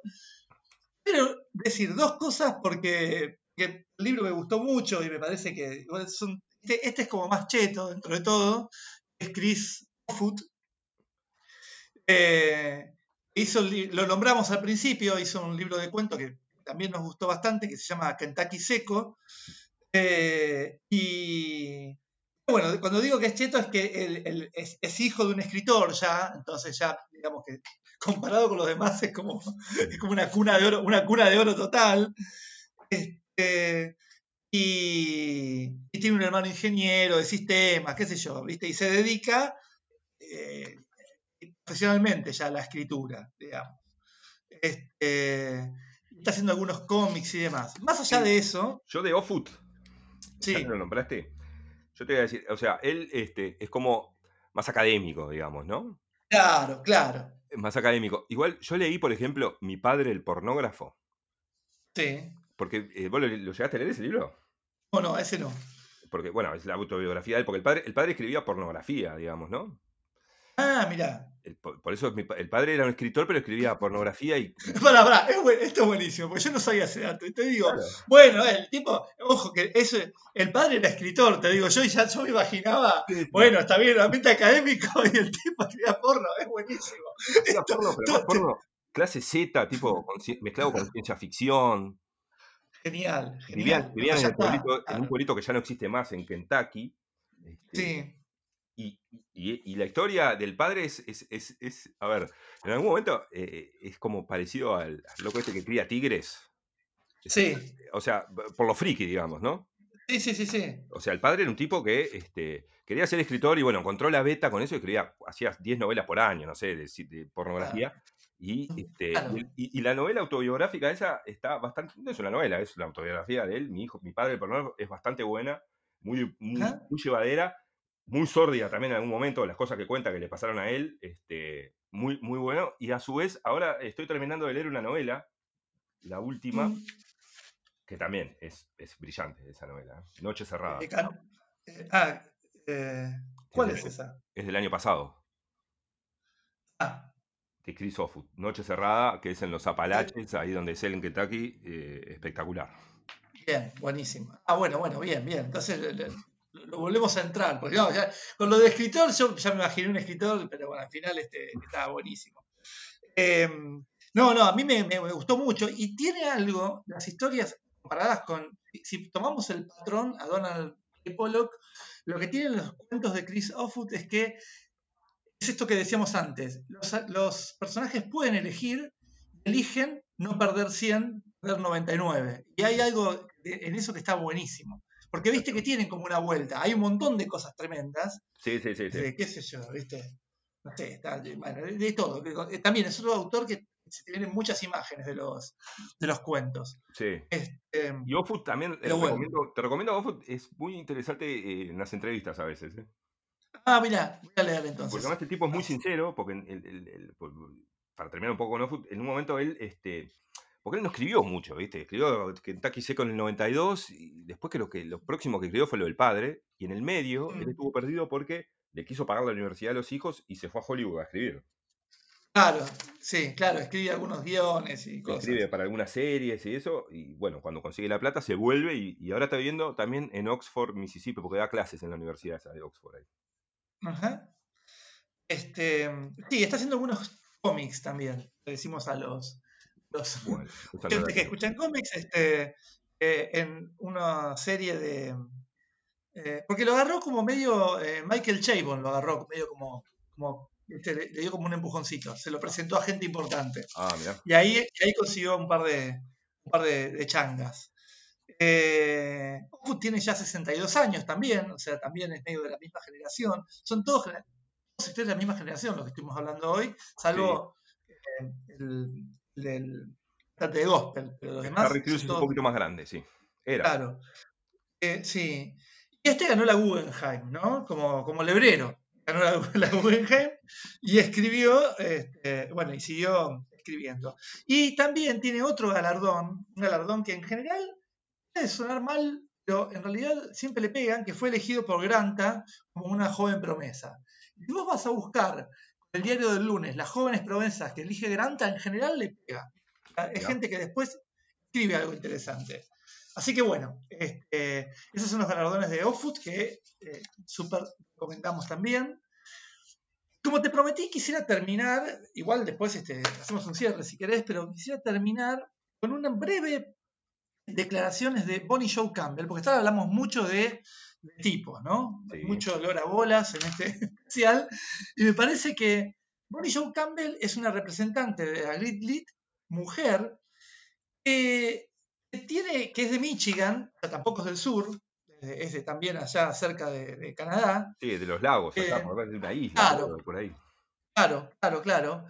Pero decir dos cosas porque, que el libro me gustó mucho y me parece que son- este, este es como más cheto dentro de todo, es Chris Foot. Hizo lo nombramos al principio, hizo un libro de cuentos que también nos gustó bastante, que se llama Kentucky Seco. Eh, y bueno, cuando digo que es cheto es que él, él es, es hijo de un escritor ya, entonces ya, digamos que comparado con los demás es como, es como una cuna de oro, una cuna de oro total. Este, Este, y, y tiene un hermano ingeniero de sistemas, qué sé yo, ¿viste? Y se dedica eh, profesionalmente ya la escritura, digamos. Este, está haciendo algunos cómics y demás. Más allá Sí. de eso, Yo de Offut, sí, que lo nombraste, yo te voy a decir, o sea, él este, es como más académico, digamos, ¿no? claro, claro, Es Más académico. Igual yo leí, por ejemplo, Mi padre el pornógrafo, sí. porque eh, vos lo, lo llegaste a leer ese libro. No, no, ese no. Porque, bueno, es la autobiografía de él, porque el padre, el padre escribía pornografía, digamos, ¿no? Ah, mirá. El- por, por eso mi el padre era un escritor, pero escribía pornografía y... Pará, pará, es buen- esto es buenísimo, porque yo no sabía ese dato. Y te digo, Claro. bueno, el tipo, ojo, que eso, el padre era escritor, te digo, yo ya yo me imaginaba, bueno, está bien, el ambiente académico y el tipo escribía porno, es buenísimo. Hacía porno, pero todo- porno clase Z, tipo mezclado con ciencia ficción. Genial, genial. vivían en, ya el está, pueblito, en un claro. pueblito que ya no existe más, en Kentucky. este, Sí, Y, y- y la historia del padre es, es, es- es- a ver, en algún momento eh, es como parecido al, al loco este que cría tigres. sí, O sea, por lo friki, digamos, ¿no? sí, sí, sí, sí. O sea, el padre era un tipo que este, quería ser escritor y bueno, encontró la beta con eso y escribía, hacía 10 novelas por año, no sé, de, pornografía. Y, este, Claro. y, la novela autobiográfica esa está bastante, no es una novela, es una autobiografía de él, mi hijo, mi padre, el pornógrafo, es bastante buena, muy, muy, muy llevadera, muy sórdida también en algún momento, las cosas que cuenta que le pasaron a él, este, muy, muy bueno. Y a su vez, ahora estoy terminando de leer una novela, la última, Mm, que también es, es brillante esa novela, ¿eh? Noche Cerrada. eh, can- eh, ah, eh, ¿cuál es año- esa? Es del año pasado, Ah, de Chris Offutt. Noche Cerrada, que es en los Apalaches, ahí donde es él en Kentucky, espectacular. bien, buenísimo. Ah, bueno, bueno, bien, bien. Entonces lo volvemos a entrar, porque no, con lo de escritor yo ya me imaginé un escritor, pero bueno, al final este, estaba buenísimo. Eh, no, no, a mí me, me- gustó mucho y tiene algo, las historias comparadas con, si tomamos el patrón a Donald. Pollock, lo que tienen los cuentos de Chris Offutt es que es esto que decíamos antes, los, los personajes pueden elegir, eligen no perder 100, perder 99. Y hay algo en eso que está buenísimo. Porque viste que tienen como una vuelta, hay un montón de cosas tremendas, Sí, sí, sí. sí. de qué sé yo, ¿viste? No sé, está- bueno, de, todo. Eh, También es otro autor que se te vienen muchas imágenes de los, de los cuentos. sí. Este, Y Offutt también, eh, bueno. recomiendo- te recomiendo es muy interesante eh, en las entrevistas a veces. ¿eh? ah, mira, voy a leer entonces. Porque además el tipo es muy sincero, porque el- el- el- por- para terminar un poco con Offutt, en un momento él, este, porque él no escribió mucho, ¿viste? Escribió Kentucky Seco en el 92, y después creo que lo próximo que escribió fue lo del padre, y en el medio él Mm. estuvo perdido porque le quiso pagar la universidad a los hijos y se fue a Hollywood a escribir. Claro, sí, claro, escribe algunos guiones y cosas. Escribe para algunas series y eso, y bueno, cuando consigue la plata se vuelve y, y ahora está viviendo también en Oxford, Mississippi, porque da clases en la universidad esa de Oxford. ahí. Ajá. Este, sí, está haciendo algunos cómics también, le decimos a los, los Bueno, gente que escuchan cómics, este, eh, en una serie de... eh, porque lo agarró como medio, eh, Michael Chabon lo agarró medio como, le, le dio como un empujoncito, se lo presentó a gente importante. Ah, mirá. Y ahí, y ahí consiguió un par de, un par de, de changas. Tiene ya 62 años también, o sea, también es medio de la misma generación. Son todos, ustedes de la misma generación, los que estuvimos hablando hoy, salvo el, el, el cantante de gospel, pero los demás. Harry Cruz es un poquito más grande, sí. Era. Claro. Eh, sí. Y este ganó la Guggenheim, ¿no? Como, como lebrero. Ganó la, la Guggenheim y escribió, este, bueno, y siguió escribiendo. Y también tiene otro galardón, un galardón que en general puede sonar mal, pero en realidad siempre le pegan, que fue elegido por Granta como una joven promesa. Si vos vas a buscar el diario del lunes las jóvenes promesas que elige Granta, en general le pega. Es Ya. gente que después escribe algo interesante. Así que bueno, este, esos son los galardones de Offut que eh, súper comentamos también. Como te prometí, quisiera terminar, igual después este, hacemos un cierre si querés, pero quisiera terminar con una breve declaraciones de Bonnie Joe Campbell, porque ahora hablamos mucho de, de tipos, ¿no? Sí. Mucho olor a bolas en este especial, y me parece que Bonnie Joe Campbell es una representante de la Grit Lit, mujer, que tiene, que es de Michigan, tampoco es del sur, eh, es de también allá cerca de, de Canadá. Sí, de los lagos, allá, Eh, por de una isla, claro. por- por ahí. Claro, claro, claro.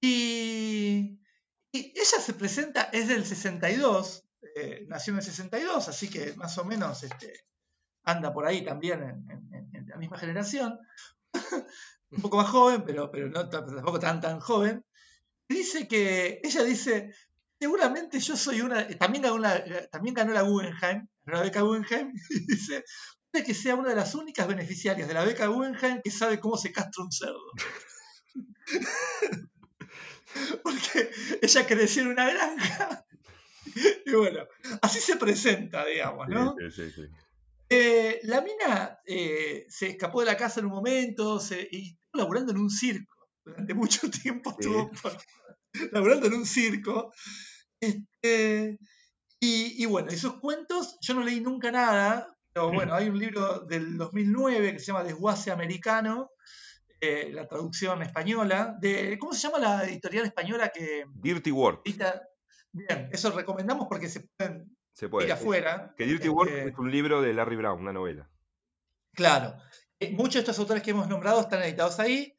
Y, y ella se presenta, es del 62, eh, nació en el 62, así que más o menos este, anda por ahí también en, en- en- la misma generación. Un poco más joven, pero, pero no tampoco tan, tan joven. Dice que, ella dice, seguramente yo soy una, también ganó, la, también ganó la Guggenheim, la beca Guggenheim, y dice, puede que sea una de las únicas beneficiarias de la beca Guggenheim que sabe cómo se castra un cerdo. Porque ella creció en una granja. Y bueno, así se presenta, digamos, ¿no? Sí, sí, sí. Eh, la mina eh, se escapó de la casa en un momento se, y estuvo laburando en un circo. Durante mucho tiempo Sí. estuvo por- laburando en un circo. Este, y, y bueno, esos cuentos, yo no leí nunca nada, pero bueno, hay un libro del 2009 que se llama Desguace Americano, eh, la traducción española, de, ¿cómo se llama la editorial española que Dirty Work, edita? Bien, eso recomendamos porque se pueden se puede. ir afuera. Que Dirty Work Este, es un libro de Larry Brown, una novela. Claro. Eh, Muchos de estos autores que hemos nombrado están editados ahí.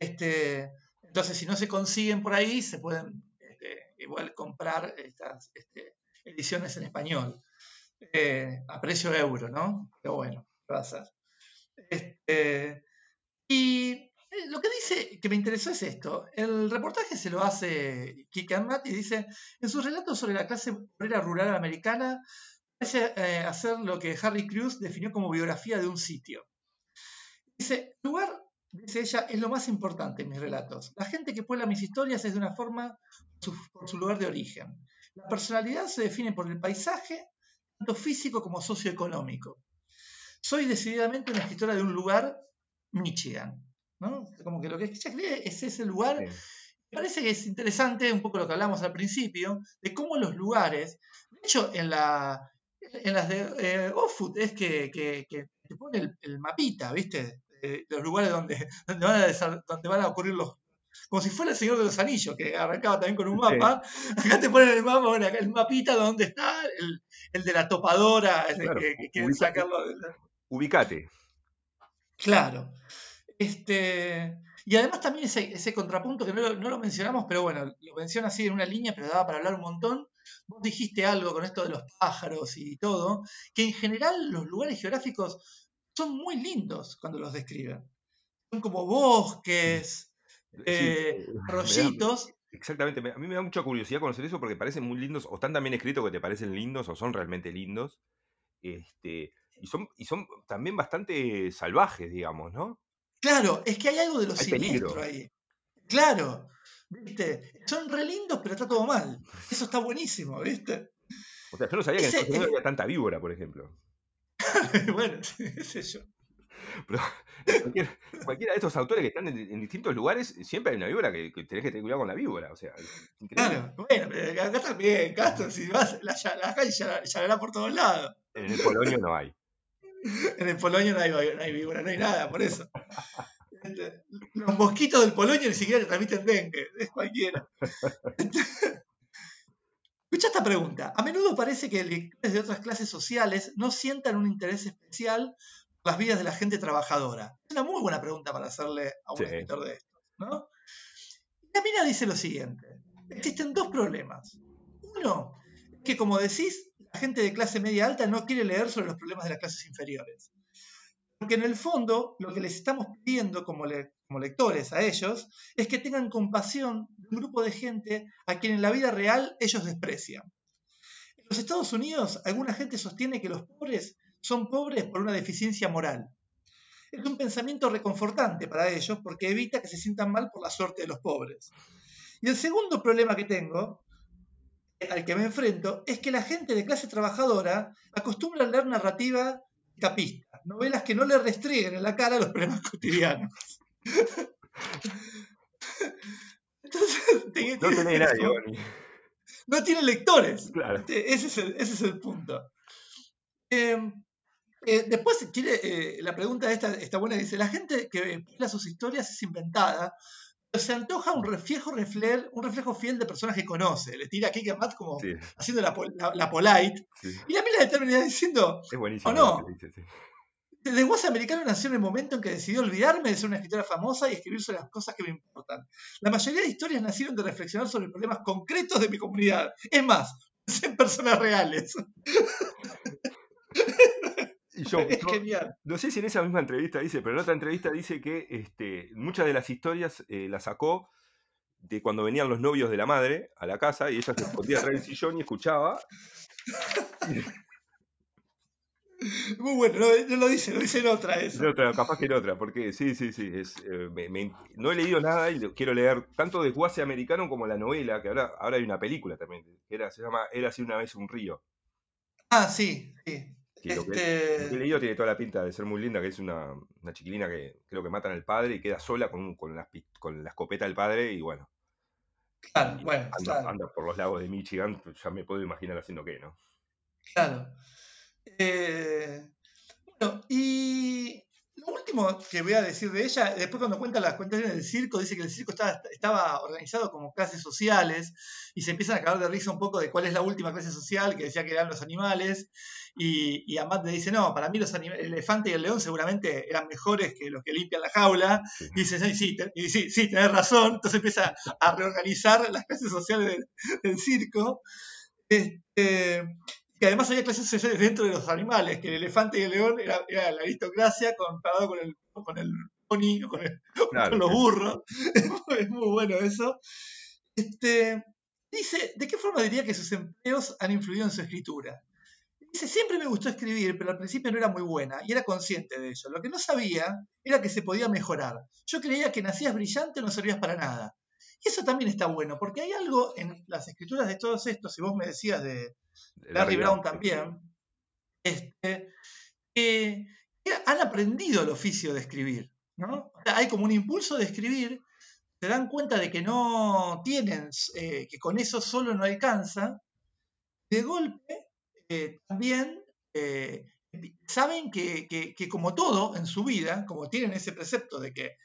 Este, entonces, si no se consiguen por ahí, se pueden este, igual comprar estas este, ediciones en español. Eh, a precio euro, ¿no? Pero bueno, ¿qué va a ser? Este, y lo que dice que me interesó es esto. El reportaje se lo hace Kike Amat y dice, en sus relatos sobre la clase obrera rural americana, parece eh, hacer lo que Harry Cruz definió como biografía de un sitio. Dice, el lugar, dice ella, es lo más importante en mis relatos. La gente que puebla mis historias es de una forma por su lugar de origen. La personalidad se define por el paisaje, tanto físico como socioeconómico. Soy decididamente una escritora de un lugar, Michigan. ¿No? Como que lo que ella escribe es ese lugar Sí. me parece que es interesante un poco lo que hablamos al principio, de cómo los lugares, de hecho en, la, en las de eh, Offut es que, que- que te pone el, el mapita, ¿viste? Eh, los lugares donde, donde, van a donde van a ocurrir los... Como si fuera el Señor de los Anillos, que arrancaba también con un mapa. Acá te ponen el mapa, bueno, acá el mapita donde está el, el de la topadora, el Claro, que, que quieren sacarlo. Ubicate. Claro. Este, y además también ese, ese contrapunto que no lo, no lo mencionamos, pero bueno, lo menciona así en una línea, pero daba para hablar un montón. Vos dijiste algo con esto de los pájaros y todo, que en general los lugares geográficos son muy lindos cuando los describen. Son como bosques, Sí, eh, da- arroyitos. Exactamente, me- a mí me da mucha curiosidad conocer eso porque parecen muy lindos, o están también escritos que te parecen lindos, o son realmente lindos. Este, y son, y son también bastante salvajes, digamos, ¿no? Claro, es que hay algo de lo Hay siniestro peligro. ahí. Claro, ¿viste? Son re lindos, pero está todo mal. Eso está buenísimo, ¿viste? O sea, yo no sabía que en Estados Unidos había tanta víbora, por ejemplo. bueno, qué sé yo. Pero cualquier- cualquiera de estos autores que están en, en distintos lugares, siempre hay una víbora que, que tenés que tener cuidado con la víbora. O sea. Claro, bueno, pero acá también, Castro, si vas, la, ya- la calle ya, ya por todos lados. En el Polonio no hay. En el Polonio no hay, no hay víbora, no hay nada, por eso. Los mosquitos del Polonio ni siquiera te transmiten dengue, es cualquiera. Escucha esta pregunta. A menudo parece que lectores de otras clases sociales no sientan un interés especial por las vidas de la gente trabajadora. Es una muy buena pregunta para hacerle a un Sí. escritor de estos, ¿no? Y la mina dice lo siguiente. Existen dos problemas. Uno, que como decís, la gente de clase media alta no quiere leer sobre los problemas de las clases inferiores. Porque en el fondo, lo que les estamos pidiendo como, como lectores a ellos es que tengan compasión de un grupo de gente a quien en la vida real ellos desprecian. En los Estados Unidos, alguna gente sostiene que los pobres son pobres por una deficiencia moral. Es un pensamiento reconfortante para ellos porque evita que se sientan mal por la suerte de los pobres. Y el segundo problema que tengo, al que me enfrento, es que la gente de clase trabajadora acostumbra a leer narrativa capista, novelas que no le restrieguen en la cara los problemas cotidianos. Entonces, te- No tenés nadie, no tiene lectores. Claro. Este, Ese es el, ese es el punto. Eh, eh, después, quiere, eh, la pregunta esta está buena. Dice, la gente que publica sus historias es inventada se antoja un reflejo, refle- un reflejo fiel de personas que conoce. Le tira a Kick Matt como Sí, haciendo la, la- la polite. sí. Y la mina le termina diciendo, Es buenísimo. ¿O no? dice, sí. americano nació en el momento en que decidió olvidarme de ser una escritora famosa y escribir sobre las cosas que me importan. La mayoría de historias nacieron de reflexionar sobre problemas concretos de mi comunidad. Es más, en personas reales. Y yo, Es yo- genial. no sé si en esa misma entrevista dice, pero en otra entrevista dice que este, muchas de las historias eh, las sacó de cuando venían los novios de la madre a la casa y ella se escondía atrás del sillón y escuchaba. Muy bueno, no, lo dice, lo dice en otra eso. En otra, capaz que en otra, porque sí, sí, sí. Es, eh, me- me- no he leído nada y quiero leer tanto Desguace Americano como la novela, que ahora, ahora hay una película también, que era, se llama Era así una vez un río. Ah, sí, sí. Que lo, que, Este, lo que he leído tiene toda la pinta de ser muy linda, que es una, una chiquilina que creo que matan al padre y queda sola con, con, la, pi- con la escopeta del padre y bueno, claro, y bueno, anda, claro. anda por los lagos de Michigan, pues ya me puedo imaginar haciendo qué, ¿no? Claro. Eh, bueno, y lo último que voy a decir de ella, después cuando cuenta las cuentas del circo, dice que el circo estaba, estaba organizado como clases sociales y se empiezan a cagar de risa un poco de cuál es la última clase social, que decía que eran los animales, y, y Amat le dice, no, para mí los el elefante y el león seguramente eran mejores que los que limpian la jaula, Sí. y dice, sí, sí, y sí, sí, tenés razón, entonces empieza a reorganizar las clases sociales del, del circo. Este, que además había clases sociales dentro de los animales, que el elefante y el león era, era la aristocracia comparado con el, con el pony o con, el- Claro, con los burros. Es muy, es muy bueno eso. Este, dice, ¿de qué forma diría que sus empleos han influido en su escritura? Dice, siempre me gustó escribir, pero al principio no era muy buena y era consciente de ello. Lo que no sabía era que se podía mejorar. Yo creía que nacías brillante o no servías para nada. Y eso también está bueno, porque hay algo en las escrituras de todos estos, si vos me decías de, Larry Brown también, este, que han aprendido el oficio de escribir. ¿no? O sea, hay como un impulso de escribir, se dan cuenta de que no tienen, eh, que con eso solo no alcanza, de golpe eh, también eh, saben que, que- que como todo en su vida, como tienen ese precepto de que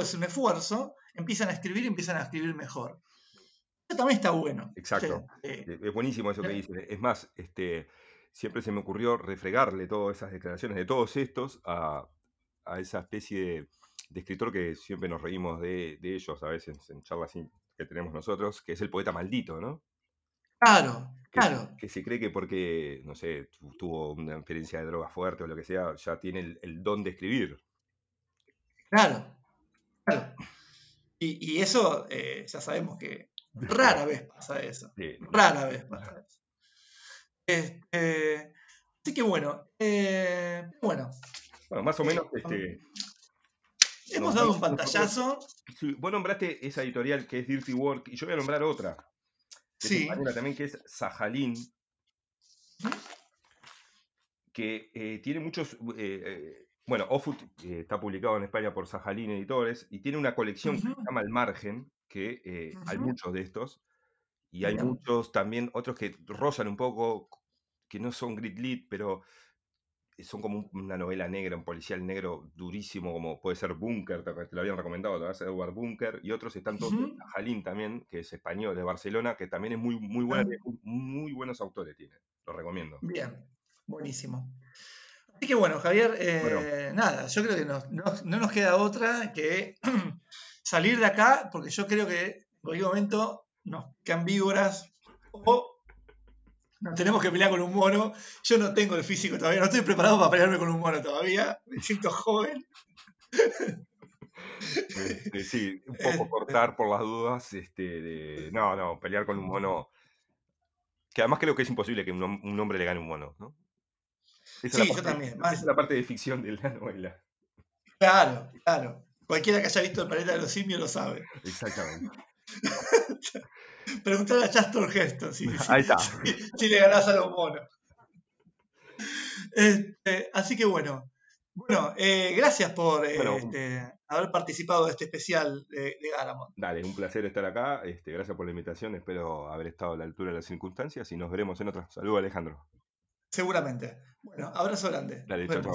es un esfuerzo, empiezan a escribir y empiezan a escribir mejor. Eso también está bueno. Exacto. Eh, Es buenísimo eso que Eh. dice. Es más, este, siempre se me ocurrió refregarle todas esas declaraciones de todos estos a, a esa especie de, de escritor que siempre nos reímos de, de ellos a veces en charlas que tenemos nosotros, que es el poeta maldito, ¿no? claro, Que, claro. que se cree que porque, no sé, tu- tuvo una experiencia de droga fuerte o lo que sea, ya tiene el, el don de escribir. Claro, claro. Y, y eso eh, ya sabemos que rara vez pasa eso. Sí, Rara vez pasa eso. Este, así que bueno, eh, bueno, Bueno, más o menos, este, hemos dado un pantallazo. vos nombraste esa editorial que es Dirty Work y yo voy a nombrar otra. que Sí, también, que es Sajalín, que eh, tiene muchos... eh, eh, bueno, Ofut eh, está publicado en España por Sajalín Editores y tiene una colección que se llama El Margen, que eh, hay Ujú. muchos de estos, y hay Bien. muchos también, otros que rozan un poco, que no son grit lit, pero son como un- una novela negra, un policial negro durísimo, como puede ser Bunker, te, lo habían recomendado, te vas a Edward Bunker, y otros están todos Ujú. Jalín también, que es español, de Barcelona, que también es muy, muy buena, Ah. tiene muy, muy buenos autores tiene, lo recomiendo. Bien, buenísimo. Así que bueno, Javier, eh, Bueno. nada, yo creo que nos- no, no nos queda otra que salir de acá, porque yo creo que en cualquier momento nos quedan víboras o nos tenemos que pelear con un mono. Yo no tengo el físico todavía, no estoy preparado para pelearme con un mono todavía, me siento joven. Este, sí, un poco cortar por las dudas, este, de, no, no, pelear con un mono, que además creo que es imposible que un, un hombre le gane un mono, ¿no? Esa Sí, yo parte- también, esa es la parte de ficción de la novela. Claro, claro. Cualquiera que haya visto el planeta de los simios lo sabe. Exactamente. Preguntar a Chastor Heston si, Ahí está. si le ganás a los monos. Este, así que bueno. Bueno, eh, gracias por eh, Bueno. este, haber participado de este especial de, de Garamond. Dale, un placer estar acá. Este, gracias por la invitación. Espero haber estado a la altura de las circunstancias y nos veremos en otra. Saludos, Alejandro. Seguramente. Bueno, abrazo grande. Dale, chao.